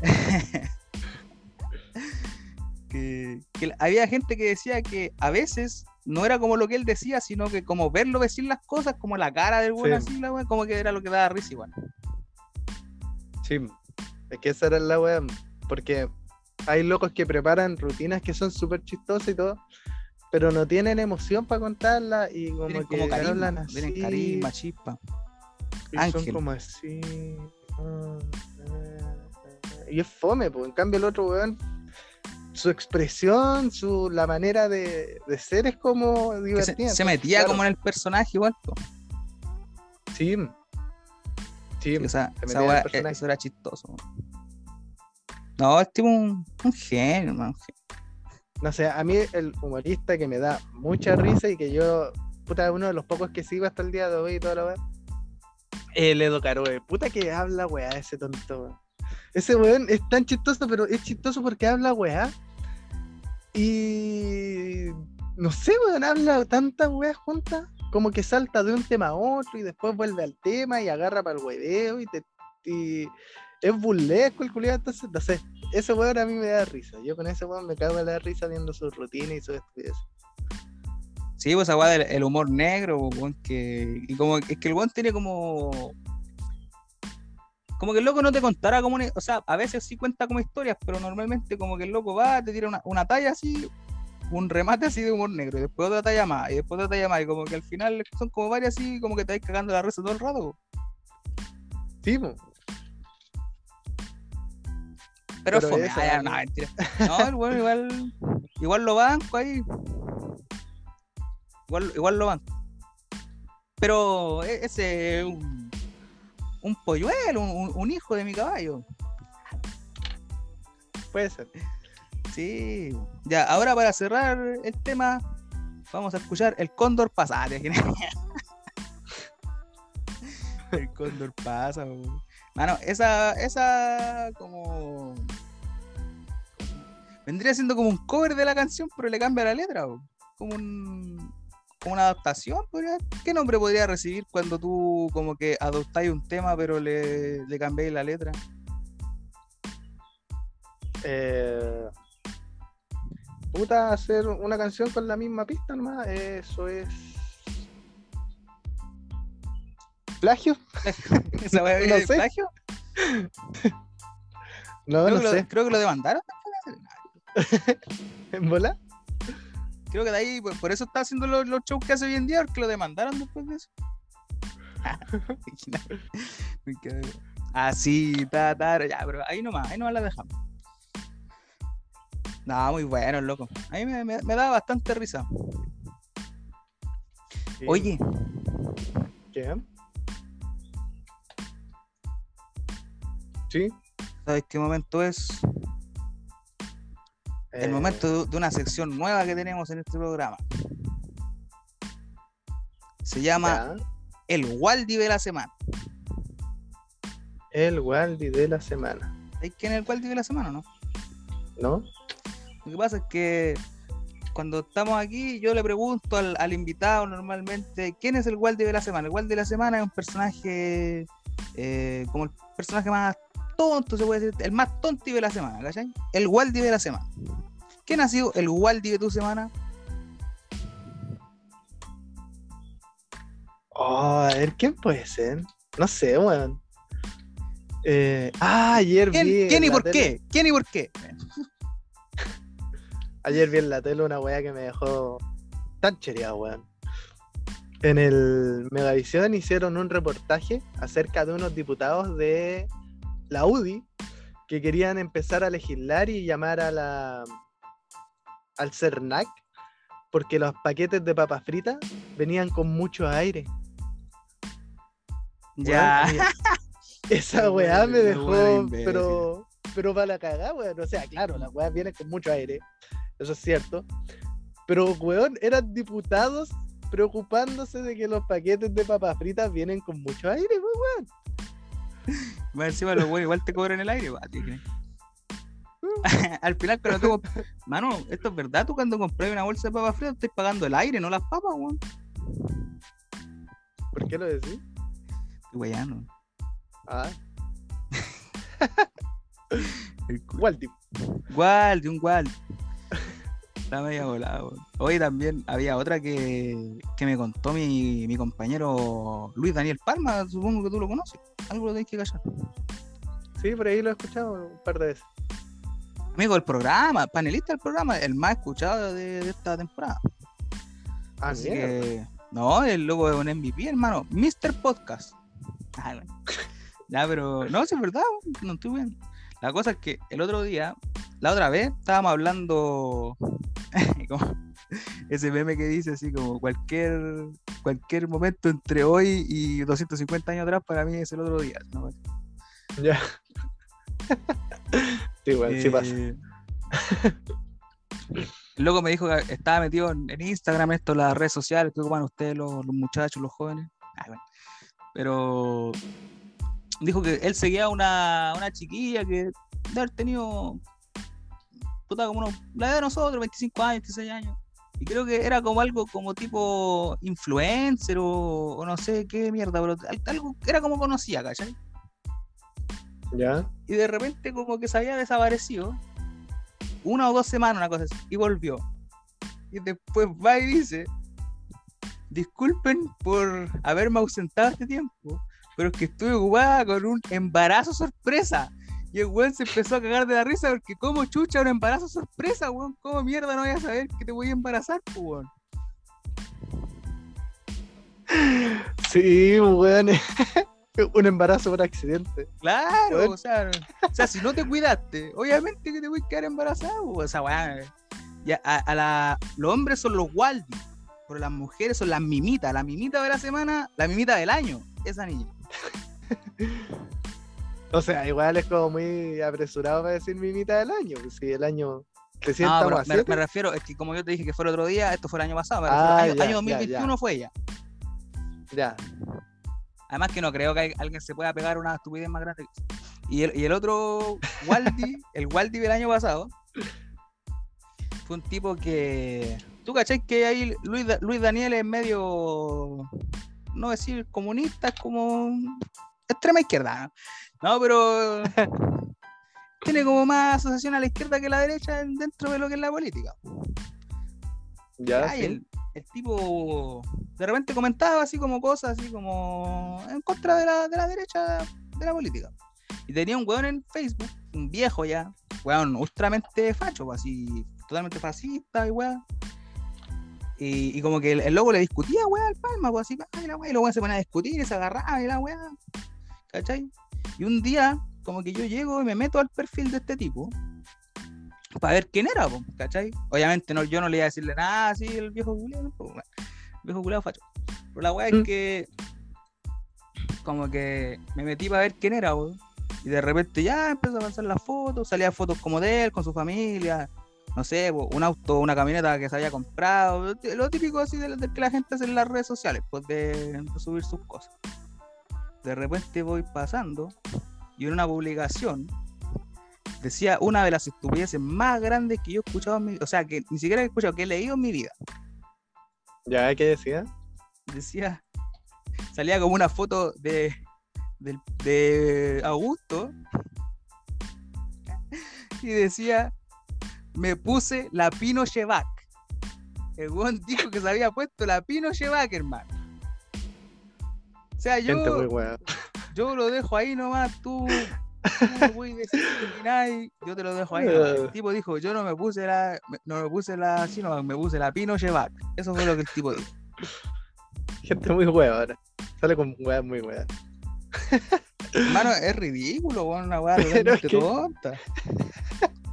que, que había gente que decía que a veces no era como lo que él decía, sino que como verlo decir las cosas, como la cara del Sí. así, la wea, como que era lo que daba risa igual. Sí, es que esa era la weá. Porque hay locos que preparan rutinas que son súper chistosas y todo, pero no tienen emoción para contarla y como Tienen que como carisma, hablan así. tienen carisma, chispa. y son como así. Y es fome, pues. En cambio, el otro weón, su expresión, su, la manera de, de ser es como se, divertida. se metía claro, como en el personaje igual. po. Sí. Sí, O sea, se esa metía en el wea, personaje. eso era chistoso. No, es tipo un, un genio, un genio. No sé, a mí el humorista que me da mucha risa y que yo, puta, uno de los pocos que sigo hasta el día de hoy y toda la weá, el Edo Caroe. Puta que habla weá ese tonto, weón. Ese weón es tan chistoso, pero es chistoso porque habla weá. Y no sé, weón, habla tantas weas juntas, como que salta de un tema a otro y después vuelve al tema y agarra para el hueveo y te. es burlesco el culiado, entonces. Ese weón a mí me da risa. Yo con ese weón me cago de la risa viendo su rutina y su estupidez. Sí, pues esa weá del el humor negro, weón, que. Y como es que el weón tiene como. Como que el loco no te contara como una- O sea, a veces sí cuenta como historias, pero normalmente como que el loco va, te tira una, una talla así, un remate así de humor negro, y después otra talla más, y después otra talla más, y como que al final son como varias así, como que te vais cagando la risa todo el rato. Sí, po. Pero, Pero fome. Ah, no, mentira. No, igual. Igual lo banco ahí. Igual, igual lo banco. Pero e- ese es un, un polluelo, un, hijo de mi caballo. Puede ser. Sí. Ya, ahora para cerrar el tema, vamos a escuchar el cóndor pasa. Ah, el cóndor pasa. po. Mano, esa, esa como vendría siendo como un cover de la canción, pero le cambia la letra. Como un una adaptación. ¿Qué nombre podría recibir cuando tú como que adoptáis un tema, pero le, le cambiáis la letra? Eh, puta, hacer una canción con la misma pista nomás, eso es. ¿Plagio? ¿Esa weá No es sé. plagio? No, creo, no que lo, sé. creo que lo demandaron. ¿En bola? Creo que de ahí, por, por eso está haciendo los, los shows que hace hoy en día, porque lo demandaron después de eso. Así, ta, ta, ya, pero ahí nomás, ahí nomás la dejamos. No, muy bueno, loco. A mí me, me- me da bastante risa. Sí. Oye, ¿Qué? ¿Sí? ¿sabes qué momento es? El Eh, momento de, de una sección nueva que tenemos en este programa. Se llama ya. El Waldi de la semana. El Waldi de la semana. ¿Sabes quién es el Waldi de la semana, no? ¿No? Lo que pasa es que cuando estamos aquí, yo le pregunto al, al invitado normalmente quién es el Waldi de la semana. El Waldi de la semana es un personaje eh, como el personaje más tonto, se puede decir, el más tonti de la semana, ¿cachai? El Waldi de la semana. ¿Quién ha sido el Waldi de tu semana? Oh, a ver, ¿quién puede ser? No sé, weón. Eh, ah, ayer ¿Quién, vi. quién y por tele- qué? ¿Quién y por qué? Ayer vi en la tele una weá que me dejó tan chereado, weón. en el Megavisión hicieron un reportaje acerca de unos diputados de la UDI que querían empezar a legislar y llamar a la al CERNAC porque los paquetes de papas fritas venían con mucho aire. Ya. Esa weá me dejó, pero, pero para la cagada, weón. O sea, claro, las weas vienen con mucho aire, eso es cierto. Pero, weón, eran diputados preocupándose de que los paquetes de papas fritas vienen con mucho aire, pues, weón. Más encima los igual te cobran el aire. Al final, cuando tú. Mano, esto es verdad. Tú cuando compras una bolsa de papas fritas, estás pagando el aire, no las papas, weón. ¿Por qué lo decís? Qué weyano. Ah, El tipo. Gualdi, un Gualdi. Está media volada, weón. Hoy también había otra que, que me contó mi, mi compañero Luis Daniel Palma, supongo que tú lo conoces. Algo lo tenés que callar. Sí, por ahí lo he escuchado un par de veces. Amigo del programa, panelista del programa, el más escuchado de, de esta temporada. Ah, Así mierda. que, no, el logo es un MVP, hermano. Mr. Podcast. Ah, bueno. Ya, pero, no, sí es verdad, no estoy bien. La cosa es que el otro día, la otra vez, estábamos hablando como ese meme que dice así como cualquier cualquier momento entre hoy y 250 años atrás para mí es el otro día. ¿no? Ya. sí, weón, sí pasa. Eh, El loco me dijo que estaba metido en, Instagram, esto, las redes sociales que ocupan ustedes, los, los muchachos, los jóvenes. Ah, bueno. Pero dijo que él seguía una, una chiquilla que debe haber tenido puta, como unos- la edad de nosotros, 25 años, 16 años. Y creo que era como algo como tipo influencer o, o no sé qué mierda, pero al- algo era como conocía, ¿cachai? Ya. y de repente como que se había desaparecido una o dos semanas, una cosa así, y volvió. Y después va y dice, disculpen por haberme ausentado este tiempo, pero es que estuve ocupada con un embarazo sorpresa. Y el weón se empezó a cagar de la risa porque como chucha un embarazo sorpresa, weón, ¿cómo mierda no voy a saber que te voy a embarazar, weón? Sí, weón. un embarazo por accidente. Claro, Weón. o sea, o sea, si no te cuidaste, obviamente que te voy a quedar embarazado, o sea, weón. Ya, a, a la, los hombres son los Waldi, pero las mujeres son las mimitas. La mimita de la semana, la mimita del año, esa niña. O sea, igual es como muy apresurado para decir mi mitad del año. pues Si el año recién No, estamos pero a me, me refiero, es que como yo te dije que fue el otro día, esto fue el año pasado, Ah, refiero, año, ya, año ya, 2021 ya. fue ella. Ya. Además que no creo que hay- alguien se pueda pegar una estupidez más grande. Y el, y el otro Waldi, el Waldi del año pasado, fue un tipo que. ¿Tú cachai que ahí Luis, Luis Daniel es medio. No decir comunista, es como. extrema izquierda, ¿no? No, pero. tiene como más asociación a la izquierda que a la derecha dentro de lo que es la política. Ya. Ay, sí. el, el tipo de repente comentaba así como cosas así como en contra de la, de la derecha de la política. Y tenía un weón en Facebook, un viejo ya, weón ultramente facho, pues, así, totalmente fascista y weón. Y, y como que el, el loco le discutía, weón, al palma, pues así, ay, la weón, y los weones se ponían a discutir y se agarraban y la weón, ¿cachai? Y un día, como que yo llego y me meto al perfil de este tipo para ver quién era, po, ¿cachai? Obviamente no, yo no le iba a decirle nada así el viejo bueno, el viejo culiao facho. Pero la weá es Mm. que como que me metí para ver quién era. Y de repente ya empezó a avanzar las fotos, salían fotos como de él, con su familia, no sé, po, un auto, una camioneta que se había comprado, lo tí- lo típico así de, de que la gente hace en las redes sociales, pues de, de subir sus cosas. De repente voy pasando y en una publicación decía una de las estupideces más grandes que yo he escuchado en mi o sea, que ni siquiera he escuchado, que he leído en mi vida. Ya, ¿qué decía? Decía, salía como una foto de, del- de Augusto y decía, me puse la Pino Chevac. El weón dijo que se había puesto la Pino Chevac, hermano. O sea, yo, Gente muy yo lo dejo ahí nomás, tú, tú no puedes decir que nadie, yo te lo dejo ahí nomás. El tipo dijo, yo no me puse la, no me puse la, sino me puse la Pino Chevac. Eso fue lo que el tipo dijo. Gente muy huevona. Sale con weas muy huevas. Hermano, es ridículo, weón, una weá totalmente que- tonta.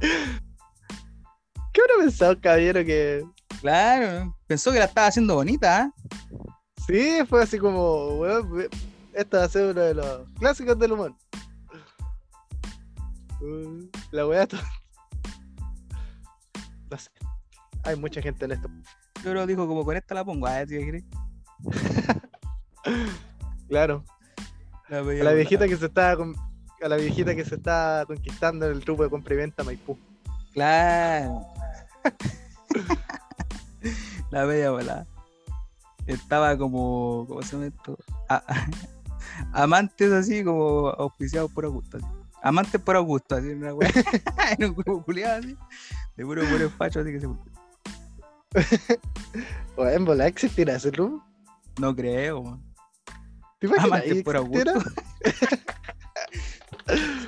¿Qué habrá pensado, caballero, que Claro, pensó que la estaba haciendo bonita, ¿ah? Sí, fue así como, weón, esto va a ser uno de los clásicos del humor. Uh, la weá to- No sé. Hay mucha gente en esto. Yo que dijo como con esta la pongo, tío, ¿qué Claro. La, A la viejita que se está con- a la viejita que se está conquistando en el truco de compra y venta Maipú. Claro. la bella volada. Estaba como, ¿cómo se llama esto? A- amantes así como auspiciados por Augusto. así. Amantes por Augusto, así en una wea. en un grupo culiado así. De puro puro facho, así que se O en bola existirá ese truco. No creo, man. ¿Te imaginas? Amantes por? Augusto.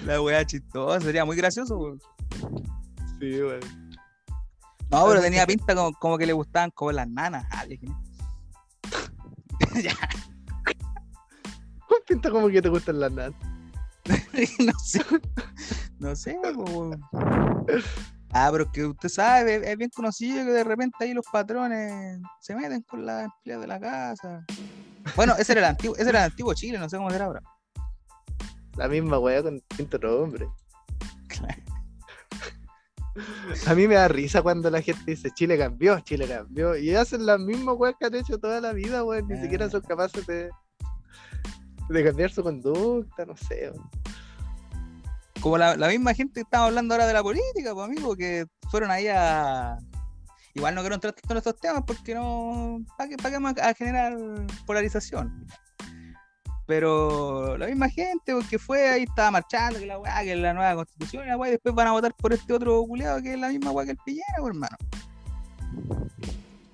La wea chistosa, sería muy gracioso, weón. Sí, weón. No, pero tenía pinta como, como que le gustaban como las nanas. Ah, ya, Pinta como que te gustan las nanas. no sé. No sé, po. Ah, pero que usted sabe, es, bien conocido que de repente ahí los patrones se meten con las empleadas de la casa. Bueno, ese era el antiguo, ese era el antiguo Chile, no sé cómo será ahora. La misma weá con pinto otro hombre. A mí me da risa cuando la gente dice Chile cambió, Chile cambió. Y hacen las mismas weas que han hecho toda la vida, weón. Ni Ah. siquiera son capaces de, de cambiar su conducta, no sé. weón. Como la, la misma gente que estaba hablando ahora de la política, pues amigo, que fueron ahí a. Igual no quiero entrar en estos temas porque no. ¿Para qué, para qué a generar polarización? Pero la misma gente que fue ahí estaba marchando, que la weá, que es la nueva constitución, y la weá, y después van a votar por este otro culiado que es la misma weá que el Piñera, pues, hermano.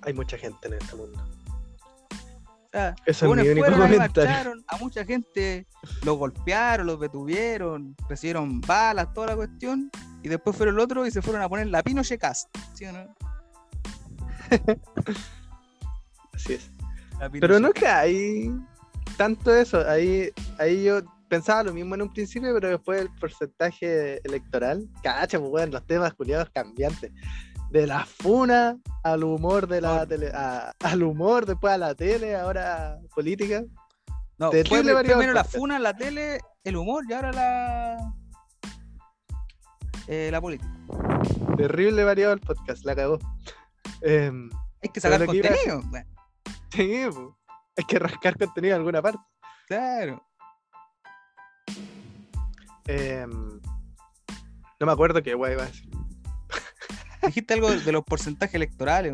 Hay mucha gente en este mundo. O sea, Ese es mi único fueron ahí, comentario. marcharon, a mucha gente los golpearon, los detuvieron, recibieron balas, toda la cuestión, y después fueron el otro y se fueron a poner la Pinochet Cast, ¿sí o no? Así es. Pero no que hay tanto eso. Ahí, ahí yo pensaba lo mismo en un principio, pero después el porcentaje electoral, cacha, pues weón, los temas culiados cambiantes. De la funa al humor de la Oh. tele, a- al humor, después a la tele, ahora política. No, fue primero la funa, la tele, el humor y ahora la eh, la política. Terrible variado el podcast, la cagó. Em, Hay que sacar iba contenido. bueno, sí, pues, hay que rascar contenido en alguna parte. claro. Em, no me acuerdo qué guay iba a decir. Dijiste algo de los porcentajes electorales.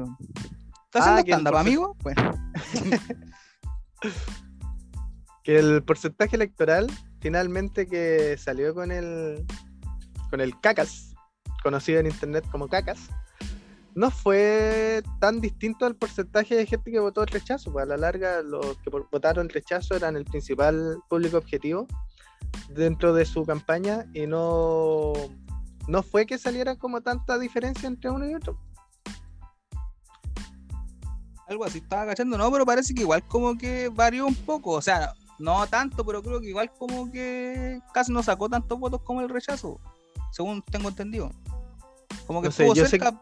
¿Estás Ah, haciendo stand-up, amigo? Bueno, que el porcentaje electoral finalmente que salió con el con el cacas conocido en internet como cacas no fue tan distinto al porcentaje de gente que votó el rechazo pues a la larga los que votaron rechazo eran el principal público objetivo dentro de su campaña y no no fue que saliera como tanta diferencia entre uno y otro algo así estaba cachando, no, pero parece que igual como que varió un poco, o sea, no tanto, pero creo que igual como que casi no sacó tantos votos como el rechazo, según tengo entendido. Como que No sé, estuvo sé cerca,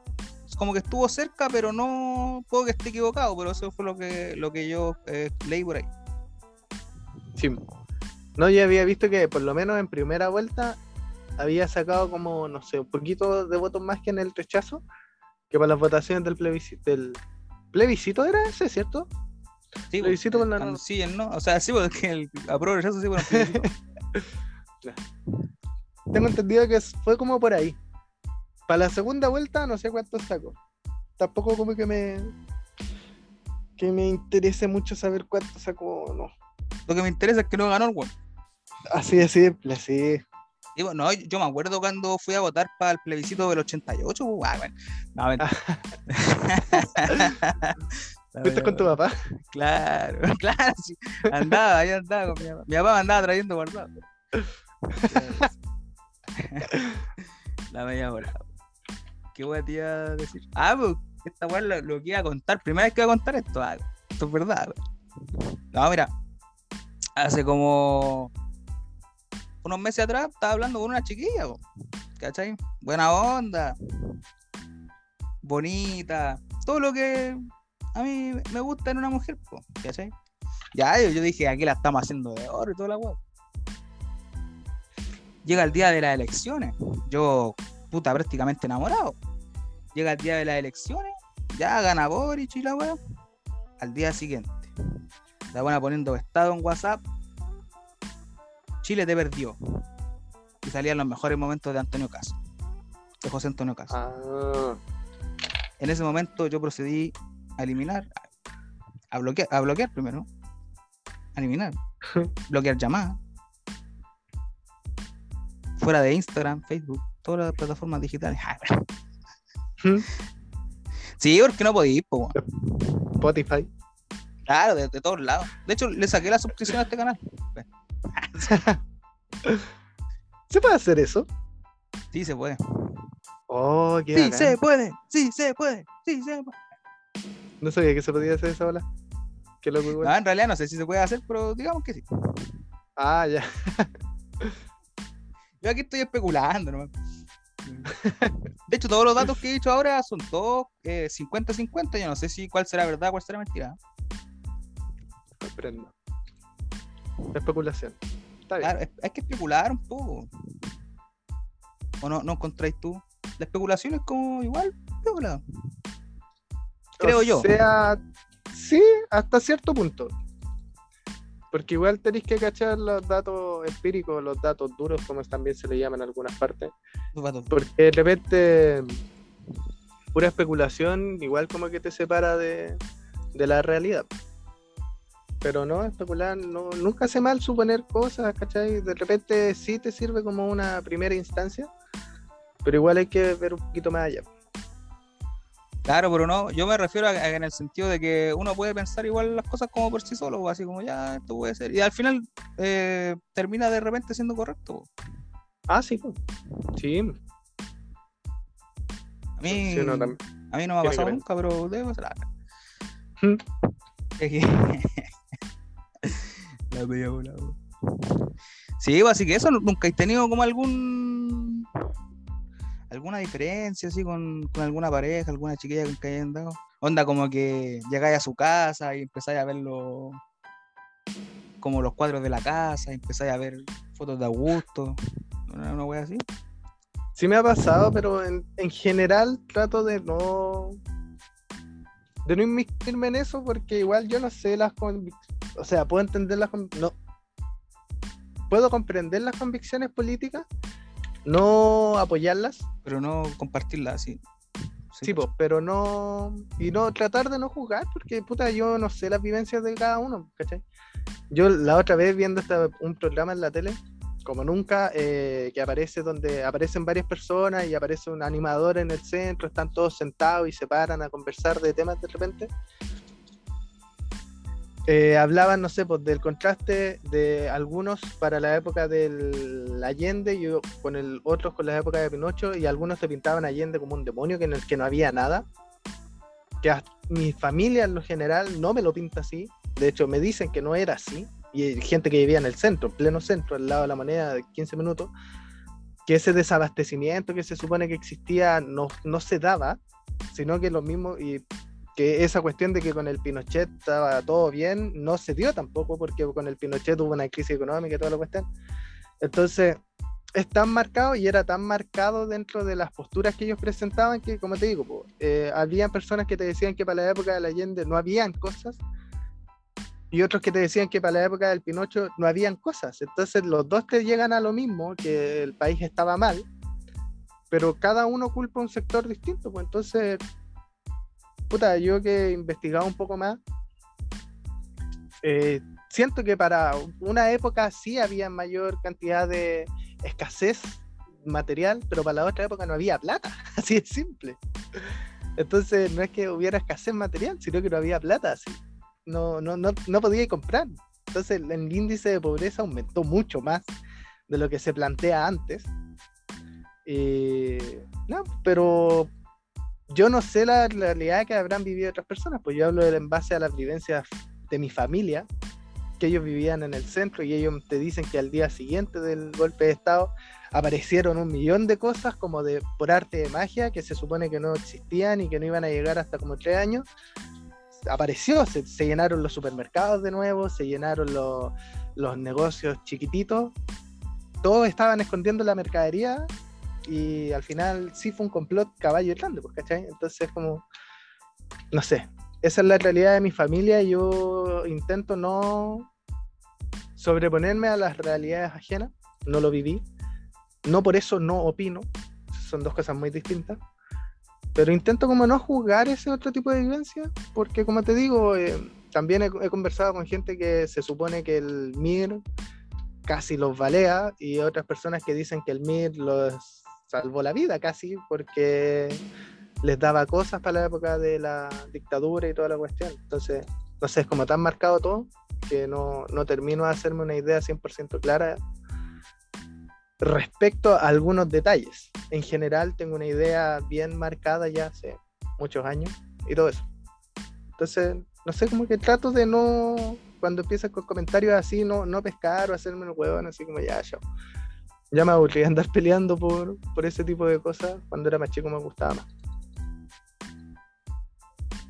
como que estuvo cerca, pero no puedo que esté equivocado, pero eso fue lo que lo que yo eh, leí por ahí. Sí. No, yo había visto que por lo menos en primera vuelta había sacado como, no sé, un poquito de votos más que en el rechazo, que para las votaciones del plebiscito. Del plebiscito era ese, ¿cierto? Sí, Plebiscito pues, con la no. sí, no, o sea, sí, porque el apruebo rechazo sí, bueno, plebiscito. Tengo entendido que fue como por ahí. Para la segunda vuelta no sé cuánto sacó. Tampoco como que me que me interese mucho saber cuánto sacó o no. lo que me interesa es que no ganó el weón. Así de simple, sí. No, yo me acuerdo cuando fui a votar para el plebiscito del 88, pues, ah, bueno. No, mentira. La ¿Fuiste con tu papá? Claro, claro, sí. Andaba, ahí andaba con mi papá. Mi papá me andaba trayendo guardado. La media hora. ¿Qué voy a te iba a decir? Ah, pues, esta weá lo, lo que iba a contar. Primera vez que voy a contar esto. Ah, esto es verdad. No, mira, hace como unos meses atrás estaba hablando con una chiquilla, po, ¿cachai? Buena onda, bonita, todo lo que a mí me gusta en una mujer, po, ¿cachai? Ya, yo, yo dije, aquí la estamos haciendo de oro y toda la weá. Llega el día de las elecciones, yo, puta, prácticamente enamorado. Llega el día de las elecciones, ya gana Boric y la weá. Al día siguiente, la buena poniendo estado en WhatsApp. Chile te perdió. Y salían los mejores momentos de Antonio Caso. De José Antonio Caso. Ah, En ese momento yo procedí a eliminar, a bloquear, a bloquear primero. A eliminar. bloquear llamadas. Fuera de Instagram, Facebook, todas las plataformas digitales. sí, porque no podía ir, po. Spotify. Claro, de, de todos lados. De hecho, le saqué la suscripción a este canal. ¿Se puede hacer eso? Sí, se puede. Oh, qué Sí, bacán. se puede. Sí, se puede. Sí, se puede. No sabía que se podía hacer esa bola. Qué igual. No, en realidad no sé si se puede hacer, pero digamos que sí. Ah, ya. Yo aquí estoy especulando, ¿no? De hecho, todos los datos que he dicho ahora son todos eh, 50-50. Yo no sé si cuál será verdad, cuál será mentira. Aprendo. Especulación. Está bien. Claro, es- hay que especular un poco. ¿O no, no encontráis tú? La especulación es como igual, piola. creo o yo. sea, sí, hasta cierto punto. Porque igual tenéis que cachar los datos empíricos, los datos duros, como también se le llama en algunas partes. Porque de repente, pura especulación, igual como que te separa de, de la realidad. Pero no, especular, no, nunca hace mal suponer cosas, ¿cachai? De repente sí te sirve como una primera instancia, pero igual hay que ver un poquito más allá. Claro, pero no, yo me refiero a, a en el sentido de que uno puede pensar igual las cosas como por sí solo, así como ya, esto puede ser. Y al final eh, termina de repente siendo correcto. Ah, sí, sí. A mí, Sí, tam- a mí no me ha pasado nunca, pero debo ser. Hmm. La media bola. Sí, así que eso nu- nunca he tenido como algún alguna diferencia así con, con alguna pareja, alguna chiquilla que hayan dado. Onda como que llegáis a su casa y empezáis a ver los como los cuadros de la casa, empezáis a ver fotos de Augusto, una, una wea así. Sí me ha pasado, pero en, en general trato de no de no inmiscuirme en eso porque igual yo no sé las convicciones, o sea, puedo entender las no puedo comprender las convicciones políticas, no apoyarlas, Pero no compartirla así. sí, po, pero no y no tratar de no juzgar porque puta yo no sé las vivencias de cada uno, ¿cachai? Yo la otra vez viendo esta- un programa en la tele como nunca, eh, que aparece donde aparecen varias personas y aparece un animador en el centro, están todos sentados y se paran a conversar de temas de repente. Eh, hablaban, no sé, pues del contraste de algunos para la época del Allende y con el otros con la época de Pinocho y algunos te pintaban Allende como un demonio que en el que no había nada. Que hasta mi familia en lo general no me lo pinta así. De hecho, me dicen que no era así y gente que vivía en el centro, en pleno centro, al lado de la moneda de 15 minutos, que ese desabastecimiento que se supone que existía no, no se daba, sino que lo mismo, y que esa cuestión de que con el Pinochet estaba todo bien, no se dio tampoco, porque con el Pinochet hubo una crisis económica y toda la cuestión. Entonces, es tan marcado y era tan marcado dentro de las posturas que ellos presentaban que, como te digo, po, eh, habían personas que te decían que para la época de la Allende no habían cosas y otros que te decían que para la época del Pinocho no habían cosas. Entonces los dos te llegan a lo mismo, que el país estaba mal, pero cada uno culpa un sector distinto. Pues entonces, puta, yo que he investigado un poco más, eh, siento que para una época sí había mayor cantidad de escasez material, pero para la otra época no había plata, así de simple. Entonces no es que hubiera escasez material, sino que no había plata, así no, no, no, no podía comprar. Entonces el índice de pobreza aumentó mucho más de lo que se plantea antes. Eh, no, pero yo no sé la realidad que habrán vivido otras personas, pues yo hablo de- en base a las vivencias de mi familia, que ellos vivían en el centro y ellos te dicen que al día siguiente del golpe de Estado aparecieron un millón de cosas como de por arte de magia que se supone que no existían y que no iban a llegar hasta como tres años. Apareció, se, llenaron los supermercados de nuevo, se llenaron los negocios chiquititos, todos estaban escondiendo la mercadería y al final sí fue un complot caballo grande, pues, ¿cachai? Entonces como, no sé, esa es la realidad de mi familia y yo intento no sobreponerme a las realidades ajenas, no lo viví, no por eso no opino, son dos cosas muy distintas, pero intento como no juzgar ese otro tipo de vivencia, porque como te digo, eh, también he, conversado con gente que se supone que el MIR casi los balea y otras personas que dicen que el MIR los salvó la vida casi porque les daba cosas para la época de la dictadura y toda la cuestión. Entonces, no sé, es como tan marcado todo que no, no termino de hacerme una idea 100% clara respecto a algunos detalles. En general tengo una idea bien marcada ya hace muchos años y todo eso. Entonces, no sé, como que trato de no, cuando empiezas con comentarios así, no, no pescar o hacerme el huevón, así como ya, ya. Ya me aburrí andar peleando por, por ese tipo de cosas. Cuando era más chico me gustaba más.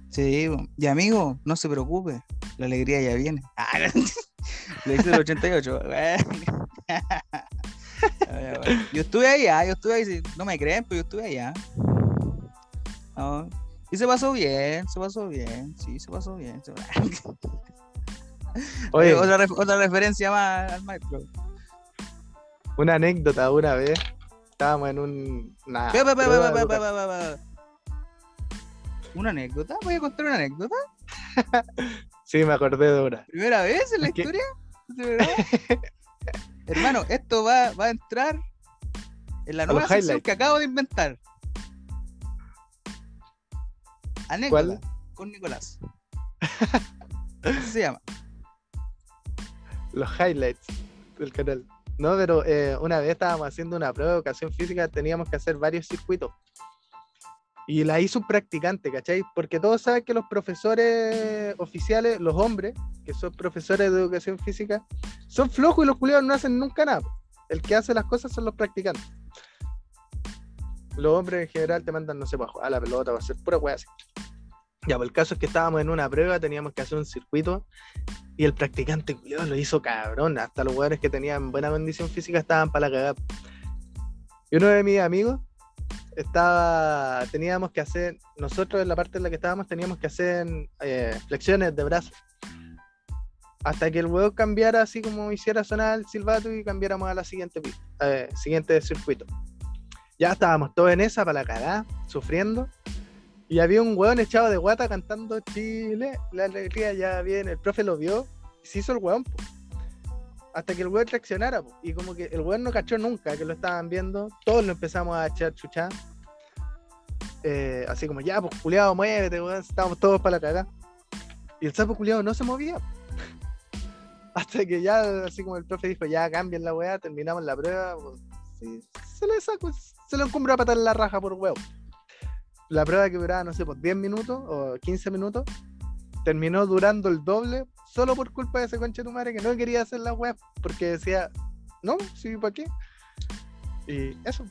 Sí, y amigo, no se preocupe, la alegría ya viene. Ah, le hice el 88. Yo estuve allá, yo estuve ahí, no me creen, pero yo estuve allá. Y se pasó bien, se pasó bien, sí, se pasó bien. Oye, otra, otra referencia más al maestro. Una anécdota una vez. Estábamos en un. Una, ¿Una anécdota? ¿Voy a contar una anécdota? sí, me acordé de una. ¿Primera vez en la historia? Hermano, esto va, va a entrar en la nueva sección que acabo de inventar. Anécdota con Nicolás. Así se llama. Los highlights del canal. No, pero eh, una vez estábamos haciendo una prueba de educación física, teníamos que hacer varios circuitos. Y la hizo un practicante, ¿cachai? Porque todos saben que los profesores oficiales, los hombres, que son profesores de educación física, son flojos y los culiados no hacen nunca nada. El que hace las cosas son los practicantes. Los hombres en general te mandan, no sé, a la pelota, va a ser pura así. Ya, pues el caso es que estábamos en una prueba, teníamos que hacer un circuito y el practicante culiado lo hizo cabrón. Hasta los jugadores que tenían buena condición física estaban para la cagada. Y uno de mis amigos estaba, teníamos que hacer, nosotros en la parte en la que estábamos teníamos que hacer eh, flexiones de brazos. Hasta que el huevo cambiara así como hiciera sonar el silbato y cambiáramos a la siguiente, eh, siguiente circuito. Ya estábamos todos en esa para la cara, sufriendo. Y había un hueón echado de guata cantando Chile, la alegría ya viene. El profe lo vio y se hizo el hueón. Hasta que el hueón reaccionara. Y como que el hueón no cachó nunca que lo estaban viendo. Todos lo empezamos a echar chucha. Eh, así como, ya, pues culiado, muévete, weón. Estábamos todos para la cagada. Y el sapo culiado no se movía. Hasta que ya, así como el profe dijo, ya cambien la weá, terminamos la prueba. Se le sacó, se le encumbró a patar la raja por huevo. La prueba que duraba, no sé, por 10 minutos o 15 minutos, terminó durando el doble solo por culpa de ese conche tu madre que no quería hacer la web porque decía, no, sí, ¿para qué? Y eso.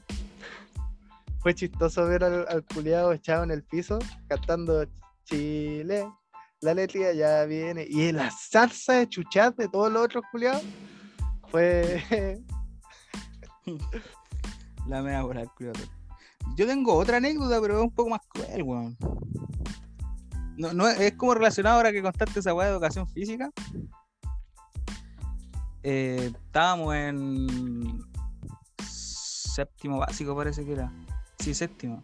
Fue chistoso ver al, culiado echado en el piso cantando Chile, la letra ya viene. Y la salsa de chuchat de todos los otros culiados fue. la mea por el culiado. Yo tengo otra anécdota, pero es un poco más cruel, weón. No, no, es como relacionado ahora que contaste esa weá de educación física. Eh, estábamos en séptimo básico, parece que era. Sí, séptimo.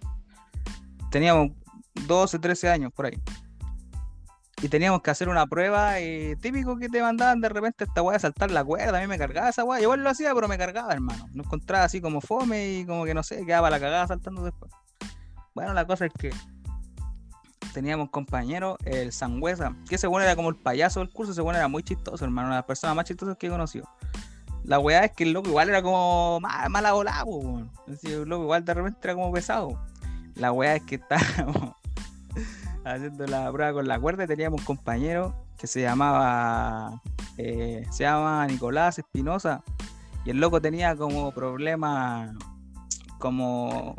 Teníamos 12, 13 años por ahí. Y teníamos que hacer una prueba y típico que te mandaban de repente esta weá de saltar la cuerda. A mí me cargaba esa weá. Igual lo hacía, pero me cargaba, hermano. No encontraba así como fome y como que no sé, quedaba la cagada saltando después. Bueno, la cosa es que teníamos un compañero, el Sangüesa, que bueno era como el payaso del curso, bueno era muy chistoso, hermano, una de las personas más chistosas que he conocido. La weá es que el loco igual era como mala volada, el loco igual de repente era como pesado. La weá es que estábamos haciendo la prueba con la cuerda teníamos un compañero que se llamaba, eh, se llama Nicolás Espinosa, y el loco tenía como problema, como,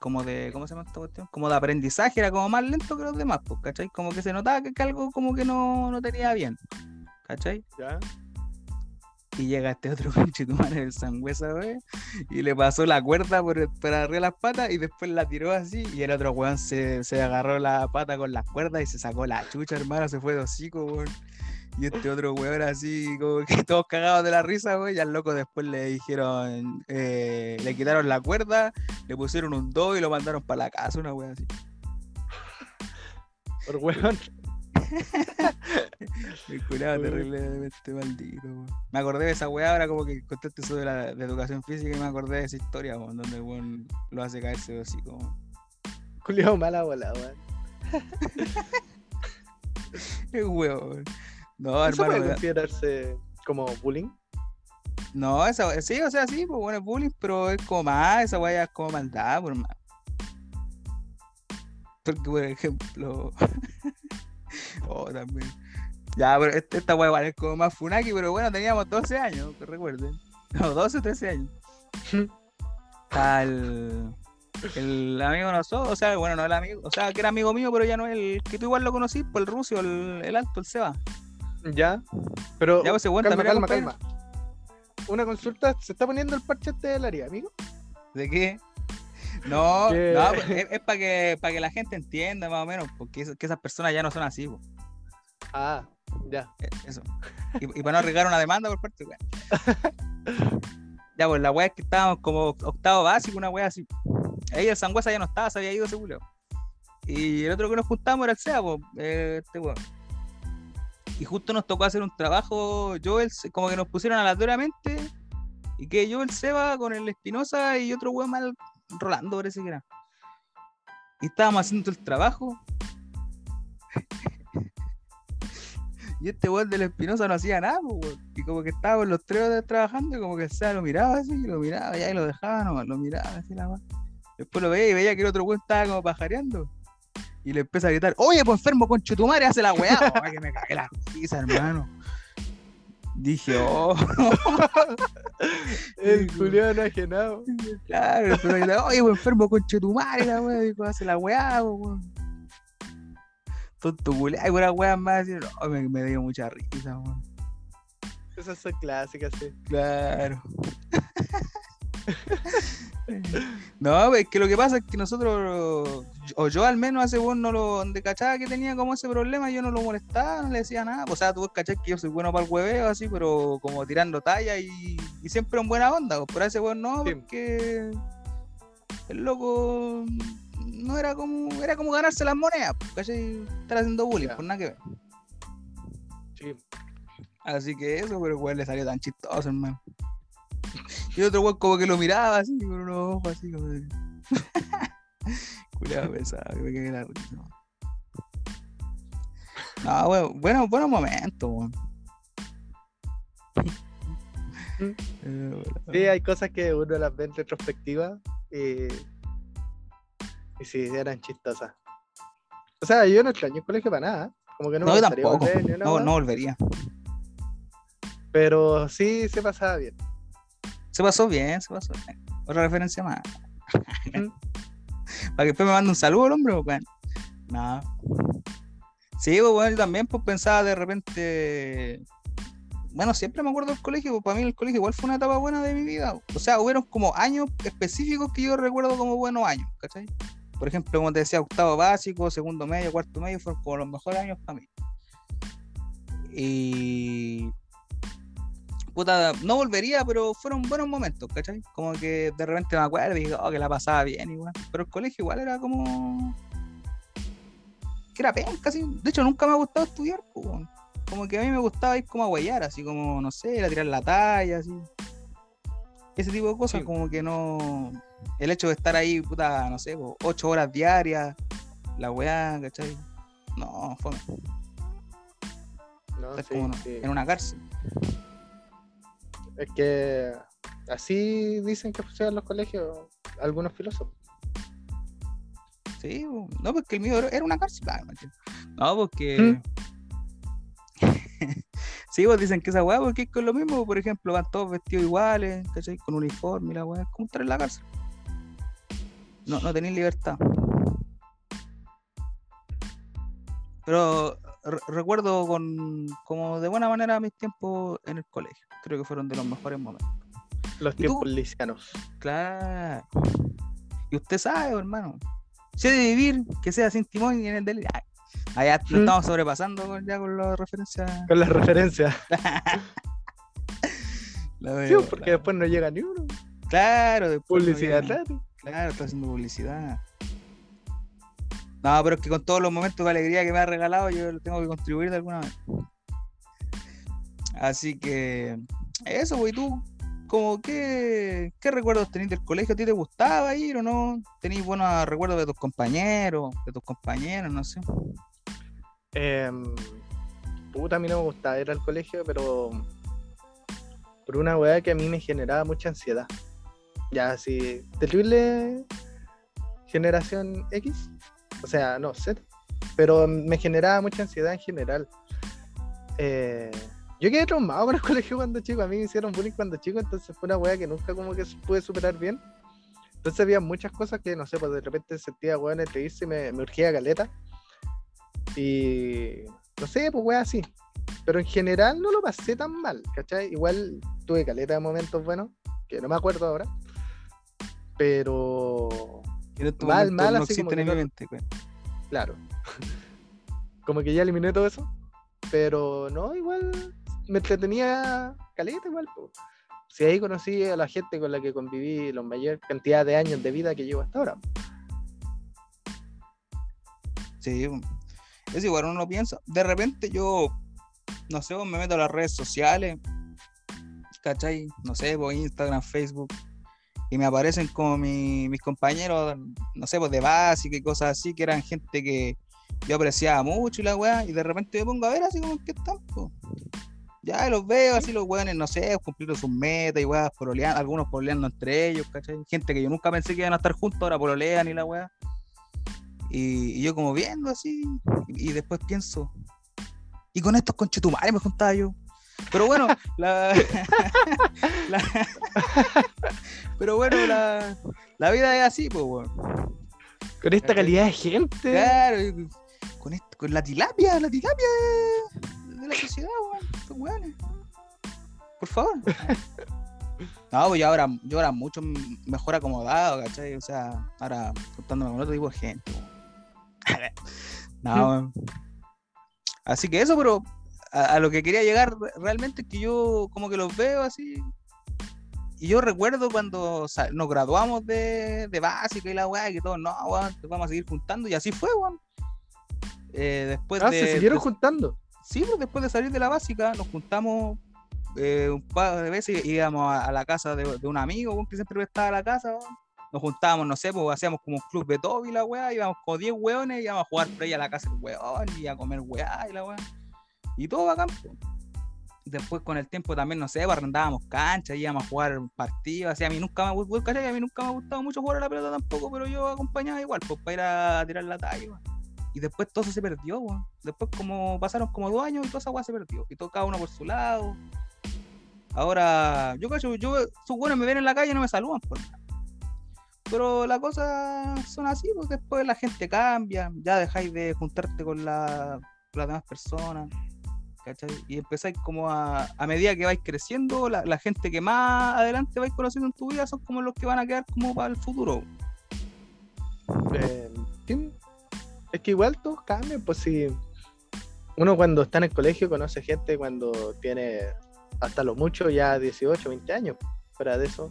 como de, ¿cómo se llama esta cuestión? Como de aprendizaje, era como más lento que los demás, pues, ¿cachai? Como que se notaba que, algo como que no, no tenía bien, ¿cachai? Y llega este otro conchetumare del sangüesa, güey, y le pasó la cuerda por, por arriba de las patas y después la tiró así. Y el otro weón se, se agarró la pata con las cuerdas y se sacó la chucha, hermano, se fue de hocico, weón. Y este otro weón así, como que todos cagados de la risa, güey. Y al loco después le dijeron, eh, le quitaron la cuerda, le pusieron un do y lo mandaron para la casa, una weón así. Por weón. El curado terriblemente maldito. Me acordé de esa weá ahora como que contaste eso de la de educación física y me acordé de esa historia, donde el weón lo hace caerse hocico. weón. Culiao mala bola, weón. Es weón. No, ¿Eso hermano. puede considerarse como bullying? No, esa we- sí, o sea, sí, pues bueno, es bullying, pero es como más, esa weá es como maldad, por más. Porque, por ejemplo. oh, también. Ya, pero este- esta weá igual es como más funaki, pero bueno, teníamos 12 años, que recuerden. No, 12 o 13 años. Está el, el amigo nosotros, o sea, bueno, no el amigo, o sea, que era amigo mío, pero ya no es el que tú igual lo conocí, pues el ruso, el, el alto, el Seba. Ya. Pero Ya, pues, weón calma, calma, calma. Una consulta, ¿se está poniendo el parche este del área, amigo? ¿De qué? No, Que- no, pues, es, para que, para que la gente entienda más o menos, porque es- que esas personas ya no son así, po. Ah, ya. Eh, Eso. Y, y para no arriesgar una demanda por parte, weón. Ya, pues la weá es que estábamos como octavo básico, una weá así. Ahí el Sangüesa ya no estaba, se había ido ese culeo. Y el otro que nos juntamos era el SEA, pues, eh, este weón. Y justo nos tocó hacer un trabajo, yo, el, como que nos pusieron aleatoriamente, y que yo, el Seba, con el Espinosa y otro weón mal, Rolando parece que era. Y estábamos haciendo el trabajo. Y este weón del Espinosa no hacía nada, pues, weón. Y como que estábamos los tres de- trabajando y como que el Seba lo miraba así, lo miraba ya y lo dejaba nomás, lo miraba así la weá. Después lo veía y veía que el otro weón estaba como pajareando. Y le empieza a gritar, oye, pues enfermo con chutumare, hace la weá. Que me cagué la risa, hermano. Dije, oh, El Sí, culiao enajenado. claro, gritar, oye, pues enfermo con chutumare, la weá, dijo, hace la weá, weón. Tonto culiao, y una weá más, así, no, me, me dio mucha risa, weón. Esas son clásicas, sí. Claro. No, es que lo que pasa es que nosotros, o yo al menos a ese weón no lo, donde cachaba que tenía como ese problema, yo no lo molestaba, no le decía nada. O sea, tú cachás que yo soy bueno para el hueveo, así, pero como tirando talla y, y siempre en buena onda. pues, Pero a ese weón no, Sí. porque el loco no era como, era como ganarse las monedas, pues, ¿cachai? Estar haciendo bullying, por nada que ver. Sí. Así que eso, pero el weón le salió tan chistoso, hermano. Y otro weón como que lo miraba así, con unos ojos así, como de... Culeado pesado, que me cagué la risa. No, weón, bueno, buenos momentos, weón. Mm. Eh, Sí, hay cosas que uno las ve en retrospectiva y, y sí, eran chistosas. O sea, yo no extraño el colegio para nada. Como que no, No, me tampoco. volver No, no volvería. Pero sí se pasaba bien. Se pasó bien, se pasó bien. Otra referencia más. Para que después me mande un saludo el hombre, pues. No. Sí, pues, bueno, yo también pues, pensaba de repente. Bueno, siempre me acuerdo del colegio, pues para mí el colegio igual fue una etapa buena de mi vida. O sea, hubieron como años específicos que yo recuerdo como buenos años, ¿cachai? Por ejemplo, como te decía, octavo básico, segundo medio, cuarto medio, fueron como los mejores años para mí. Y puta, no volvería, pero fueron buenos momentos, ¿cachai? Como que de repente me acuerdo y digo, oh, que la pasaba bien igual. Pero el colegio igual era como. que era penca, así. De hecho, nunca me ha gustado estudiar. Como que a mí me gustaba ir como a huellar, así como, no sé, a tirar la talla, así. Ese tipo de cosas, Sí. como que no. El hecho de estar ahí, puta, no sé, po, ocho horas diarias, la weá, ¿cachai? No, fue ¿no? Sí, como sí. en una cárcel. Es que así dicen que funcionan los colegios algunos filósofos. Sí, no, porque el mío era una cárcel. Ah. No, porque. ¿Mm? Sí, vos dicen que esa weá, porque es con lo mismo, por ejemplo, van todos vestidos iguales, ¿cachai? Con uniforme y la weá, es como estar en la cárcel. No, no tenéis libertad. Pero re- recuerdo con como de buena manera mis tiempos en el colegio. Creo que fueron de los mejores momentos. Los tiempos lisianos. Claro. Y usted sabe, hermano. Si de vivir, que sea sin timón y en el del. Ay, allá lo Mm. estamos sobrepasando con- ya con la referencia. Con las referencias. Sí, porque claro. después no llega ni uno. Claro, después no Publicidad llega- gratis. Claro, está haciendo publicidad. No, pero es que con todos los momentos de alegría que me ha regalado, yo lo tengo que contribuir de alguna manera. Así que, eso, pues, ¿y tú? Como, ¿qué, ¿Qué recuerdos tenés del colegio? ¿A ti te gustaba ir o no? ¿Tenís buenos recuerdos de tus compañeros, de tus compañeros, no sé? Em, puta, a mí no me gustaba ir al colegio, pero por una weá que a mí me generaba mucha ansiedad. Ya, así, terrible generación X, o sea, no, Z, pero me generaba mucha ansiedad en general. Eh, yo quedé traumado con el colegio cuando chico, a mí me hicieron bullying cuando chico, entonces fue una weá que nunca como que pude superar bien. Entonces había muchas cosas que, no sé, pues de repente sentía weá en el reírse y me, me urgía caleta. Y no sé, pues weá así. Pero en general no lo pasé tan mal, ¿cachai? Igual tuve caleta de momentos buenos, que no me acuerdo ahora. Pero Mal, mal, no así como existen que en mi no- mente, güey. claro. como que ya eliminé todo eso. Pero no, igual me entretenía caleta igual. po. Si ahí conocí a la gente con la que conviví la mayor cantidad de años de vida que llevo hasta ahora. Sí, es igual, uno lo piensa. De repente yo, no sé, pues, me meto a las redes sociales, ¿cachai? No sé, por Instagram, Facebook, y me aparecen como mi- mis compañeros, no sé, pues de básica y cosas así, que eran gente que yo apreciaba mucho y la weá, y de repente me pongo a ver así como que están. Ya los veo así los weones, no sé, cumplieron sus metas y weas, pololeando, algunos pololeando entre ellos, ¿cachai? Gente que yo nunca pensé que iban a estar juntos, ahora pololean y la weá. Y, y yo como viendo así, y, y después pienso, y con estos conchetumares me juntaba yo. Pero bueno, la, la- pero bueno, la, la vida es así, pues weón. Con esta calidad de gente. Claro, con, esto, con la tilapia, la tilapia de, la sociedad, weón. Estos weones. Por favor. No, pues yo ahora, yo ahora mucho mejor acomodado, ¿cachai? O sea, ahora contándome con otro tipo de gente. no, weón. Así que eso, pero a, a lo que quería llegar re- realmente es que yo como que los veo así. Y yo recuerdo cuando nos graduamos de, de básica y la weá, que todos, no, weón, nos vamos a seguir juntando. Y así fue, weón. Eh, después Ah, de, se siguieron de- juntando. Sí, pues después de salir de la básica, nos juntamos eh, un par de veces, íbamos a, a la casa de, de un amigo, que siempre estaba a la casa. Nos juntábamos, no sé, pues hacíamos como un club de todo y la weá, íbamos con 10 weones, íbamos a jugar play a la casa del weón y a comer weá y la weá. Y todo bacán. Después con el tiempo también, no sé, pues, arrendábamos canchas, íbamos a jugar partidos, así a mí nunca me ¿cachai? A mí nunca me ha gustado mucho jugar a la pelota tampoco, pero yo acompañaba igual, pues para ir a tirar la talla. Y después todo se perdió, weón. Después como pasaron como dos años y toda esa weá se perdió. Y todo cada uno por su lado. Ahora, yo cacho, yo, sus buenos me ven en la calle y no me saludan por. Pero las cosas son así, porque después la gente cambia, ya dejáis de juntarte con, la- las demás personas, ¿cachai? Y empezáis como a, a medida que vais creciendo, la, la gente que más adelante vais conociendo en tu vida son como los que van a quedar como para el futuro. Eh. Es que igual todos cambian, pues si uno cuando está en el colegio conoce gente cuando tiene hasta lo mucho ya 18, 20 años. Fuera de eso,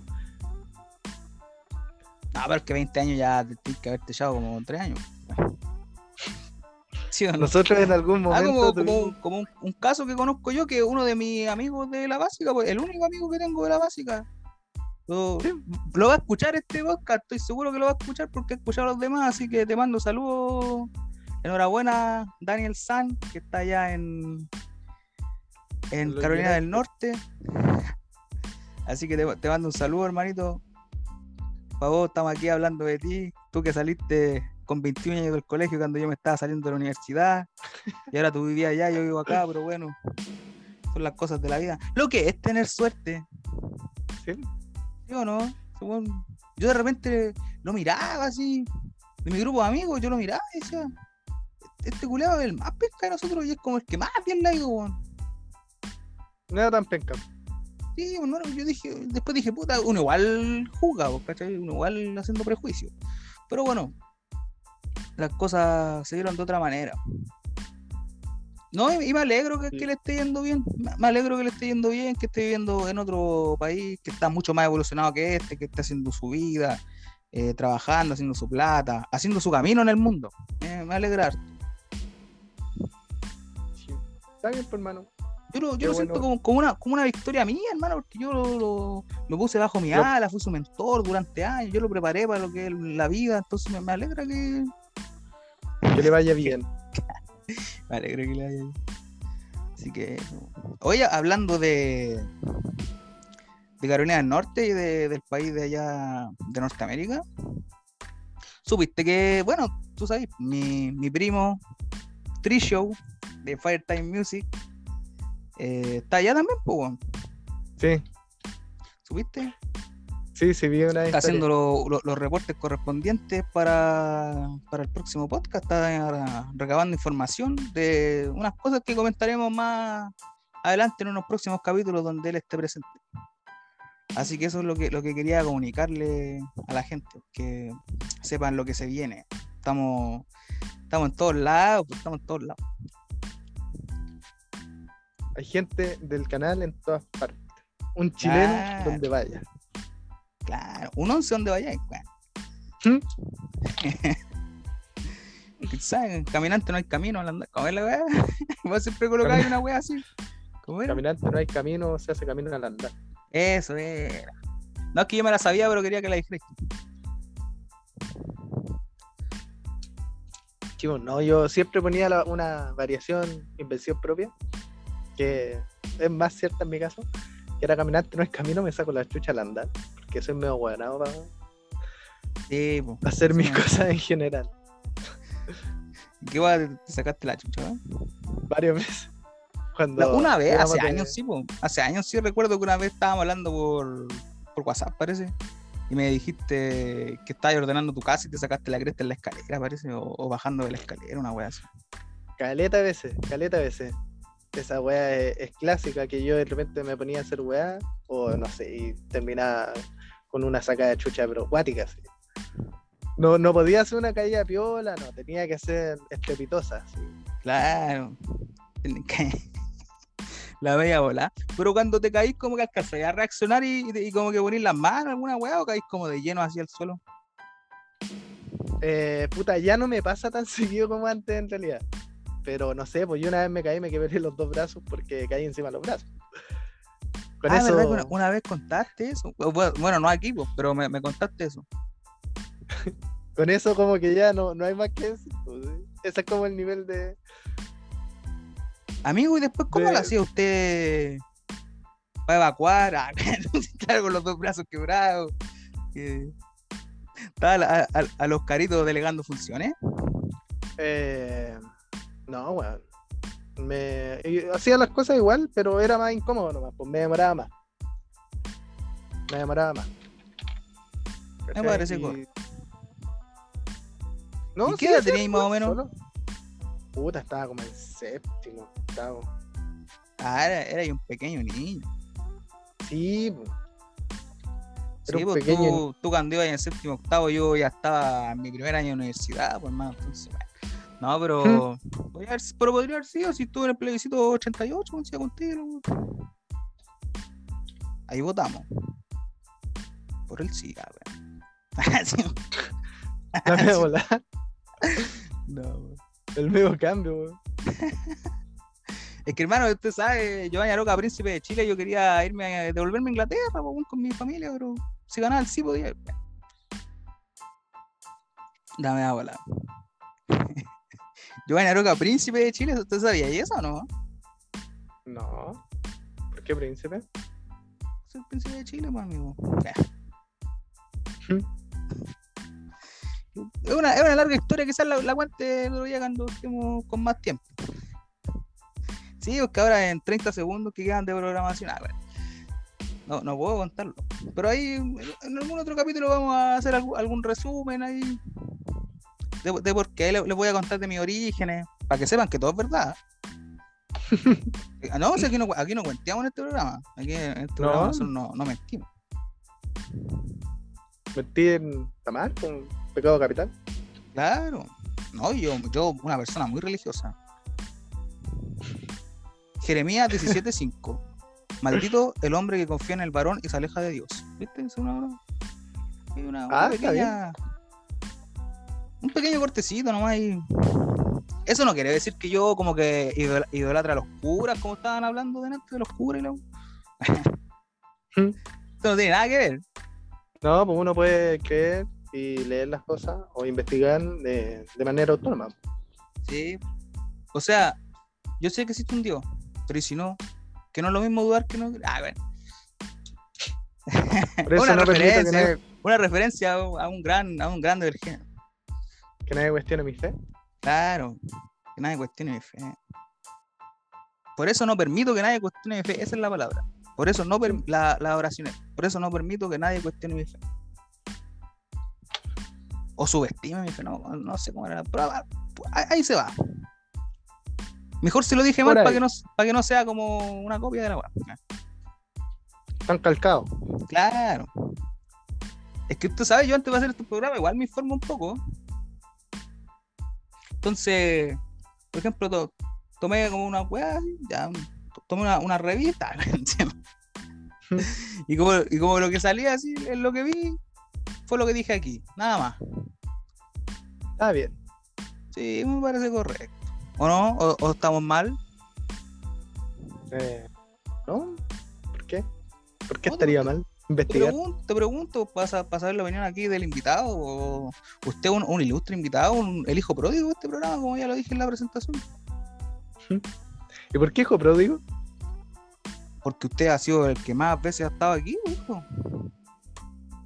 No, pero es que 20 años ya te tienes que haberte echado como 3 años. ¿Sí no? nosotros en algún Ah, momento como, tuvimos- como, como un, un caso que conozco yo, que uno de mis amigos de la básica, pues, el único amigo que tengo de la básica, lo, va a escuchar este podcast, estoy seguro que lo va a escuchar porque he escuchado a los demás, así que te mando saludos. Enhorabuena, Daniel San, que está allá en, Carolina del. Norte. Así que te, te mando un saludo, hermanito. Por favor, estamos aquí hablando de ti. Tú que saliste con 21 años del colegio cuando yo me estaba saliendo de la universidad. Y ahora tú vivías allá, yo vivo acá, pero bueno. Son las cosas de la vida. Lo que es tener suerte. Sí. ¿Sí o no? Yo de repente lo miraba así. De mi grupo de amigos, yo lo miraba y decía. Este culeado es el más pesca de nosotros y es como el que más bien la ha ido, weón. No era tan penca. Sí, bueno, yo dije, después dije, puta, uno igual juzga, ¿cachai? Uno igual haciendo prejuicios. Pero bueno, las cosas se dieron de otra manera. No, y me alegro que, le esté yendo bien. Me alegro que le esté yendo bien, que esté viviendo en otro país, que está mucho más evolucionado que este, que está haciendo su vida, eh, trabajando, haciendo su plata, haciendo su camino en el mundo. Eh, me alegra. Sí. Está bien, pues, hermano. Yo lo, yo lo bueno. siento como, como una, como una victoria mía, hermano, porque yo lo, lo- lo puse bajo mi Lo- ala, fui su mentor durante años, yo lo preparé para lo que es la vida, entonces me, me alegra que. Que le vaya bien. Me alegra que le haya. Así que. Oye, hablando de. de Carolina del Norte y de- del país de allá de Norteamérica. Supiste que, bueno, tú sabes, mi, mi primo Trishow de Firetime Music eh, está allá también, pues. Sí, ¿Supiste? Sí, sí, vi una Está haciendo lo- lo- los reportes correspondientes para, para el próximo podcast. Está recabando información de unas cosas que comentaremos más adelante en unos próximos capítulos donde él esté presente. Así que eso es lo que, lo que quería comunicarle a la gente, que sepan lo que se viene. Estamos, estamos en todos lados, pues, estamos en todos lados. Hay gente del canal en todas partes. Un chileno donde vaya. Claro, un once donde vayáis, weón. ¿Mm? Sabes, caminante no hay camino, al andar. ¿Cómo es la weá? Vos siempre colocáis una weá así. ¿Cómo era? Caminante no hay camino, se hace camino al andar. Eso era. No es que yo me la sabía, pero quería que la dijeras. Chicos, no, yo siempre ponía la- una variación, invención propia, que es más cierta en mi caso, que era caminante no es camino, me saco la chucha al andar, porque soy medio guanado para Sí, po. hacer mis cosas en general, ¿Qué weá te sacaste la chucha, weón? varias veces. Cuando Una vez, hace años, sí, po. Hace años sí recuerdo que una vez estábamos hablando por, por WhatsApp, parece. Y me dijiste que estabas ordenando tu casa y te sacaste la cresta en la escalera, parece, o, o bajando de la escalera, una weá así. Caleta de veces, caleta de veces. Esa weá es, es clásica, que yo de repente me ponía a hacer weá, o no sé, y terminaba con una sacada de chucha, pero cuática, así. No, no podía hacer una caída piola, no, tenía que ser estrepitosa, así. Claro. La media bola. Pero cuando te caís, como que alcanzáis a reaccionar y, y como que ponís las manos, alguna weá, o caís como de lleno hacia el suelo. Eh, puta, ya no me pasa tan seguido como antes en realidad. Pero no sé, pues yo una vez me caí, me quebré los dos brazos porque caí encima de los brazos. Con ah, eso, ¿verdad que una, una vez contaste eso? Bueno, bueno, no aquí, pues, pero me, me contaste eso. con eso como que ya no, no hay más que decir. pues, ¿sí? Ese es como el nivel de... Amigo, y después, ¿cómo De- lo hacía usted para evacuar? Ah, claro, con los dos brazos quebrados. que Estaba a, la- a- a los caritos delegando funciones. Eh, no, weón. Me hacía las cosas igual, pero era más incómodo nomás, pues me demoraba más. Me demoraba más. ¿Cachai? parece Y- correcto. No, ¿Y qué edad teníais más o menos? solo. Puta, estaba como en séptimo, octavo. Ah, era, era un pequeño niño. Sí. Era Sí, un pues pequeño. tú, tú cuando ibas en séptimo octavo, yo ya estaba en mi primer año de universidad, pues hermano, entonces, bueno. No, pero, podría haber, pero podría haber sido si estuve en el plebiscito 88, como decía contigo. Ahí votamos. Por el sí, weón. No, weón. el medio cambio, weón. Es que hermano, usted sabe, Giovanni Aroca, príncipe de Chile, yo quería irme a devolverme a Inglaterra con mi familia, pero si ganaba el sí podía. Dame a volar. Giovanni Aroca, príncipe de Chile, ¿usted sabía eso o no? No. ¿Por qué príncipe? Soy el príncipe de Chile, pues amigo. Es una, es una larga historia, quizás la, la cuente otro día cuando estemos con más tiempo. Sí, porque ahora en 30 segundos que quedan de programación. Ah, bueno. No, no puedo contarlo. Pero ahí en algún otro capítulo vamos a hacer algún, algún resumen ahí. De, de por qué les, les voy a contar de mis orígenes. Para que sepan que todo es verdad. Ah, no, o sea, aquí no, aquí no cuenteamos en este programa. Aquí en este No. programa nosotros no, no mentimos. Mentir está mal, con pecado capital. Claro. No, yo, yo, una persona muy religiosa. Jeremías 17:5. Maldito el hombre que confía en el varón y se aleja de Dios. ¿Viste? Es una, una, una Ah, está pequeña. Un pequeño cortecito nomás. y- Eso no quiere decir que yo como que idol- idolatra a los curas, como estaban hablando delante de los curas y la... Esto no tiene nada que ver. No, pues uno puede creer y leer las cosas o investigar de, de manera autónoma. Sí. O sea, yo sé que existe un Dios, pero ¿y si no? Que no es lo mismo dudar que no. Ah, bueno. Una, no que referencia, una referencia a un gran, a un gran de Virginia. Que nadie cuestione mi fe. Claro. Que nadie cuestione mi fe. Por eso no permito que nadie cuestione mi fe. Esa es la palabra. Por eso no la, la oración es, Por eso no permito que nadie cuestione mi fe. O subestime mi fe. No, no sé cómo era. la- ah, ahí, ahí se va. Mejor si lo dije Por mal para que, no, para que no sea como una copia de la weá. Están calcados. Claro. Es que usted sabe, yo antes de hacer este programa igual me informo un poco. Entonces, por ejemplo, to- tomé como una weá, ya, to- tomé una, una revista. y, como, y como lo que salía así, es lo que vi, fue lo que dije aquí, nada más. Está bien. Sí, me parece correcto. ¿O no? ¿O, o estamos mal? Eh, ¿No? ¿Por qué? ¿Por qué estaría mal investigar? pregunto, te pregunto para, sa- para saber la opinión aquí del invitado. O usted un, un ilustre invitado, un- el hijo pródigo de este programa, como ya lo dije en la presentación. ¿Y por qué hijo pródigo? Porque usted ha sido el que más veces ha estado aquí, hijo.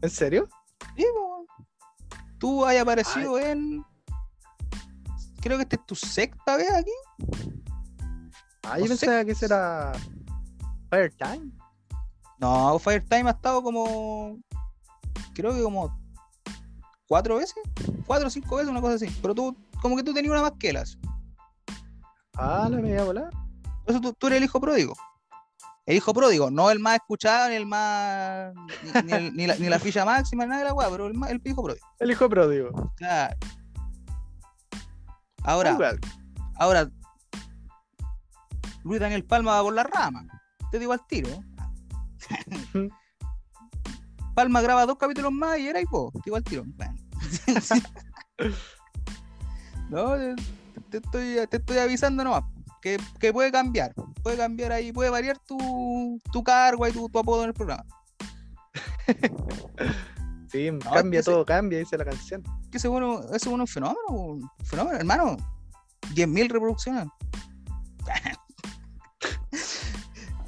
¿En serio? Sí, po. Tú has aparecido en. Creo que esta es tu sexta vez aquí. Ah, yo pensaba que ese era Firetime. No, Firetime ha estado como. Creo que como. Cuatro veces. Cuatro o cinco veces, una cosa así. Pero tú, como que tú tenías una más que las. Ah, la media volada. Por eso tú, tú eres el hijo pródigo. El hijo pródigo, no el más escuchado, ni el más. ni, ni el- ni la, ni la ficha máxima, nada de la weá, pero el, más- el hijo pródigo. El hijo pródigo. Claro. Ahora, Igual. ahora. Luis Daniel Palma va por la rama. Te digo al tiro. Palma graba dos capítulos más y era y vos. Te digo al tiro. Bueno. no, te, te estoy, te estoy avisando nomás. Que, que puede cambiar. Puede cambiar ahí, puede variar tu, tu cargo y tu, tu apodo en el programa. Sí, cambia todo, cambia, dice la canción. Que ese bueno, ese bueno es un fenómeno, un fenómeno, hermano. 10.000 reproducciones.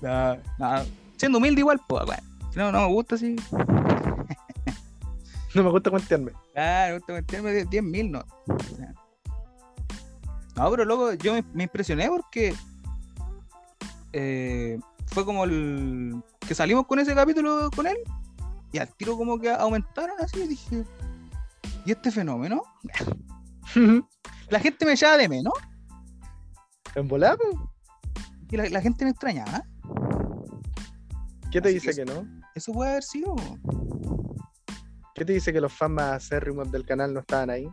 no, no, siendo humilde igual, pues, weón. No, no me gusta así. No me gusta cuentearme. Claro, me gusta meterme de 10.000, no. No, pero luego yo me, me impresioné porque eh, fue como el que salimos con ese capítulo con él y al tiro como que aumentaron así y dije, ¿y este fenómeno? La gente me echaba de menos ¿En volar? po? y la, la gente me extrañaba. ¿Qué te Así dice que- que no? Eso puede haber sido. ¿Qué te dice que los fans más acérrimos del canal no estaban ahí?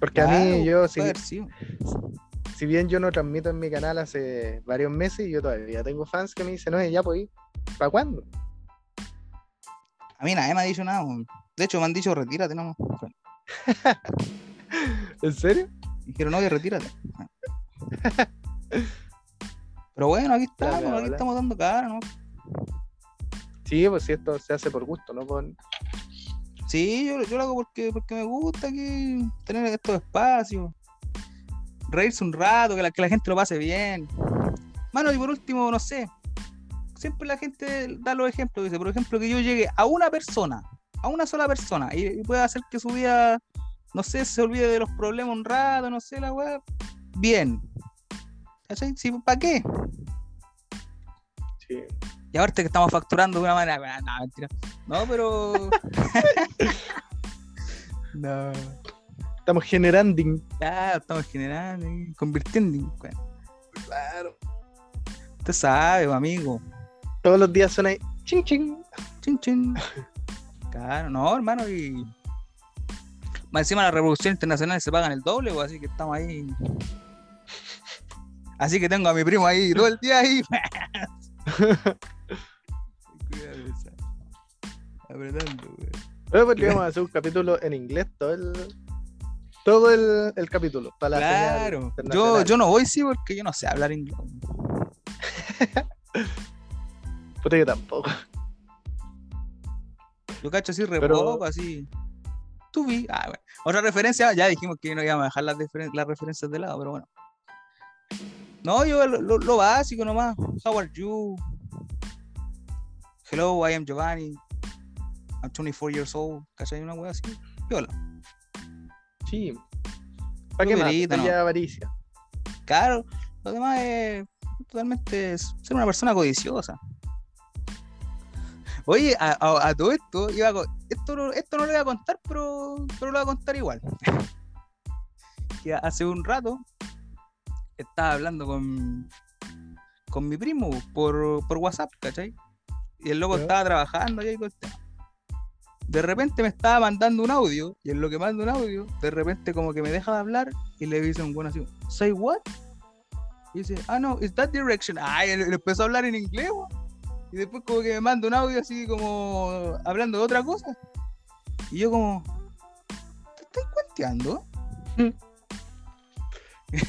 Porque a mí, yo, si, puede haber sido. si bien yo no transmito en mi canal hace varios meses, yo todavía tengo fans que me dicen, oye, ya pues. ¿para cuándo? A mí nadie me ha dicho nada. De hecho, me han dicho retírate, no. ¿En serio? Dijeron, no, que retírate. Pero bueno, aquí estamos, aquí estamos dando cara, ¿no? Sí, pues si esto se hace por gusto, ¿no? Por... Sí, yo, yo lo hago porque, porque me gusta aquí tener estos espacios. Reírse un rato, que la, que la gente lo pase bien. Mano, y por último, no sé. Siempre la gente da los ejemplos. Dice, por ejemplo, que yo llegue a una persona, a una sola persona, y, y pueda hacer que su vida, no sé, se olvide de los problemas un rato, no sé, la weá. Bien. Sí, ¿para qué? Sí. Y aparte que estamos facturando de una manera. No, mentira. No, pero. no. Estamos generando. Ya, estamos generando, convirtiendo. Claro. Usted sabe, pues, amigo. Todos los días son ahí. Ching, ching. Chin, chin. Claro, no, hermano, y. Más encima las revoluciones internacionales se pagan el doble, pues, así que estamos ahí. Así que tengo a mi primo ahí todo el día ahí. Apretando, weón. Luego podríamos hacer un capítulo en inglés, todo el. Todo el, el capítulo. Para la señal Claro. Yo, yo no voy, sí, porque yo no sé hablar inglés. Puta que tampoco. Yo cacho así re Pero- poco, así. Tú vi. Ah, bueno. Otra referencia, ya dijimos que no íbamos a dejar las, referencias de lado, pero bueno. No, yo lo, lo- lo básico nomás. How are you? Hello, I am Giovanni. I'm 24 years old. ¿Cachai? Una wea así. Piola. Sí. ¿Para qué más? No. Avaricia. Claro, lo demás es totalmente es ser una persona codiciosa. Oye, a, a- a todo esto, iba a esto, no, esto no lo voy a contar, pero, pero lo voy a contar igual. que hace un rato estaba hablando con, con mi primo por, por WhatsApp, ¿cachai? Y el loco estaba trabajando y ahí todo el tema. De repente me estaba mandando un audio, y en lo que manda un audio, de repente como que me deja de hablar y le dice un buen así, ¿say what? Y dice, ah, no, is that direction? Ay, él, él empezó a hablar en inglés. Y después como que me manda un audio así como hablando de otra cosa. Y yo como, ¿te estoy cuenteando?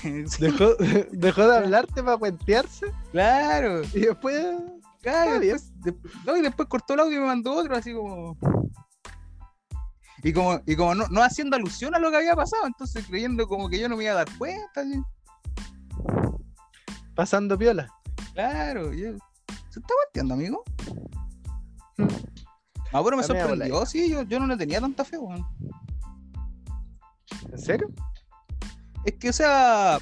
Sí, Dejó, dejó de hablarte para puentearse claro, y después. Claro. Bien. Después, de- no, y después cortó el audio y me mandó otro así como... Y como, y como no, no haciendo alusión a lo que había pasado, entonces creyendo como que yo no me iba a dar cuenta. así. pasando piola. Claro, yo... ¿se está cuenteando, amigo? Mm. Ah, pero me La sorprendió, bola. sí, yo, yo no le tenía tanta fe, weón. ¿En serio? Es que, o sea,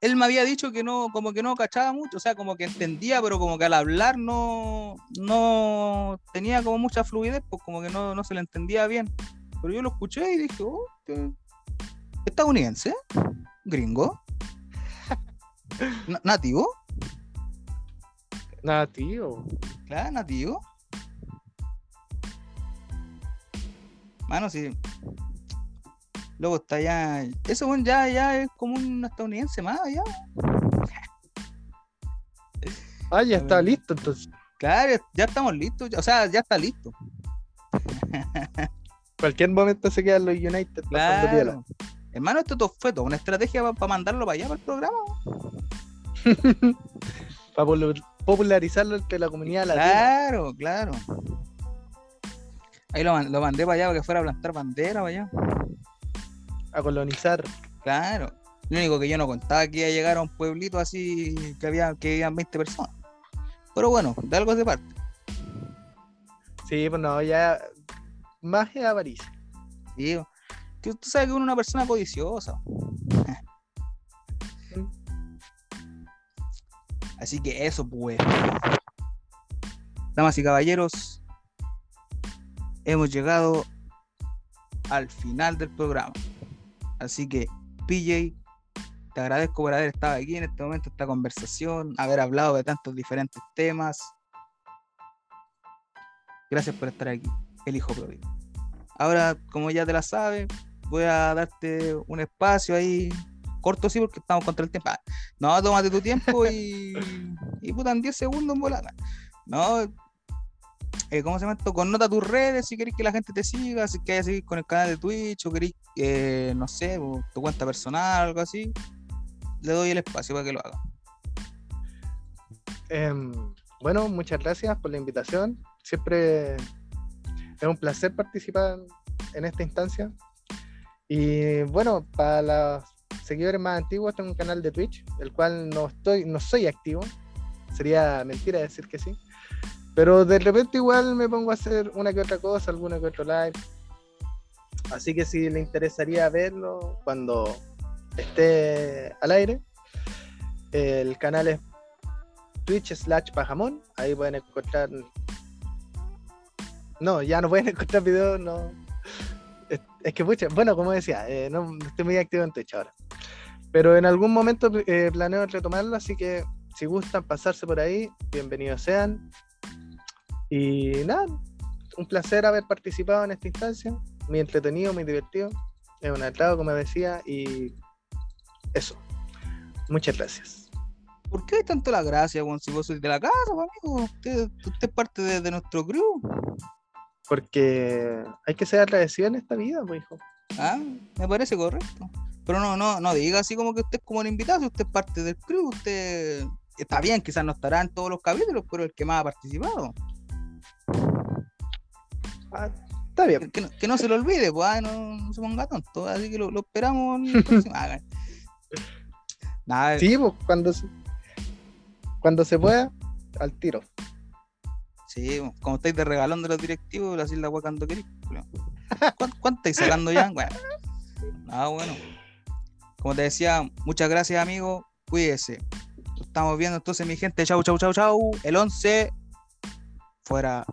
él me había dicho que no, como que no cachaba mucho, o sea, como que entendía, pero como que al hablar no, no tenía como mucha fluidez, pues como que no, no se le entendía bien. Pero yo lo escuché y dije, oh, este- estadounidense, gringo, Na- nativo, tío. claro, nativo. Mano, sí. Luego está ya. Eso bueno, ya, ya es como un estadounidense más, ya. Ah, ya está listo entonces. Claro, ya estamos listos. O sea, ya está listo. Cualquier momento se quedan los United pasando. Claro. Hermano, esto to- fue toda una estrategia para mandarlo para allá, para el programa. Para popularizarlo entre la comunidad latina. Claro, claro. Ahí lo, lo mandé para allá para que fuera a plantar bandera para allá. A colonizar. Claro. Lo único que yo no contaba que iba a llegar a un pueblito así que había que vivían 20 personas. Pero bueno, de algo de parte. Sí, pues no, ya. Más es avaricia. Sí, que tú sabes que uno es una persona codiciosa. Así que eso, pues. Damas y caballeros, hemos llegado al final del programa. Así que, PJ, te agradezco por haber estado aquí en este momento, esta conversación, haber hablado de tantos diferentes temas. Gracias por estar aquí, el hijo pródigo. Ahora, como ya te la sabes, voy a darte un espacio ahí, corto sí, porque estamos contra el tiempo. Ah, No, tómate tu tiempo y, y puta, en 10 segundos volada. No, eh, ¿cómo se llama esto? Connota tus redes si queréis que la gente te siga, si queréis seguir con el canal de Twitch o queréis, eh, no sé, tu cuenta personal, algo así. Le doy el espacio para que lo haga. Em, bueno, muchas gracias por la invitación. Siempre es un placer participar en esta instancia. Y bueno, para los seguidores más antiguos tengo un canal de Twitch, el cual no estoy, no soy activo. Sería mentira decir que sí. Pero de repente igual me pongo a hacer una que otra cosa, alguna que otro live. Así que si le interesaría verlo cuando esté al aire. El canal es Twitch slash Pajamón. Ahí pueden encontrar. No, ya no pueden encontrar videos, no. Es, que, pucha, bueno, como decía, eh, no estoy muy activo en Twitch ahora. Pero en algún momento eh, planeo retomarlo, así que si gustan pasarse por ahí, bienvenidos sean. Y nada, un placer haber participado en esta instancia. Muy entretenido, muy divertido. Es un agrado, como decía, y eso. Muchas gracias. ¿Por qué hay tanto la gracia, Juan? Si vos sois de la casa, amigo. Usted, es parte de, nuestro crew. Porque hay que ser agradecido en esta vida, pues, hijo. Ah, me parece correcto. Pero no, no, no diga así como que usted es como el invitado, si usted es parte del crew, usted está bien, quizás no estará en todos los capítulos, pero el que más ha participado. Ah, está bien. Que no, se lo olvide, pues, no, se ponga tonto, así que lo, esperamos en próxima. Nada, sí, pues cuando se, cuando se pueda, al tiro. Sí, pues, como estáis de regalón de los directivos, así la cuando queréis. ¿Cuánto, ¿Cuánto estáis sacando ya? Bueno. Ah, bueno. Como te decía, muchas gracias, amigo. Cuídese. Lo estamos viendo entonces, mi gente. Chau, chau, chau, chau. El 11 fuera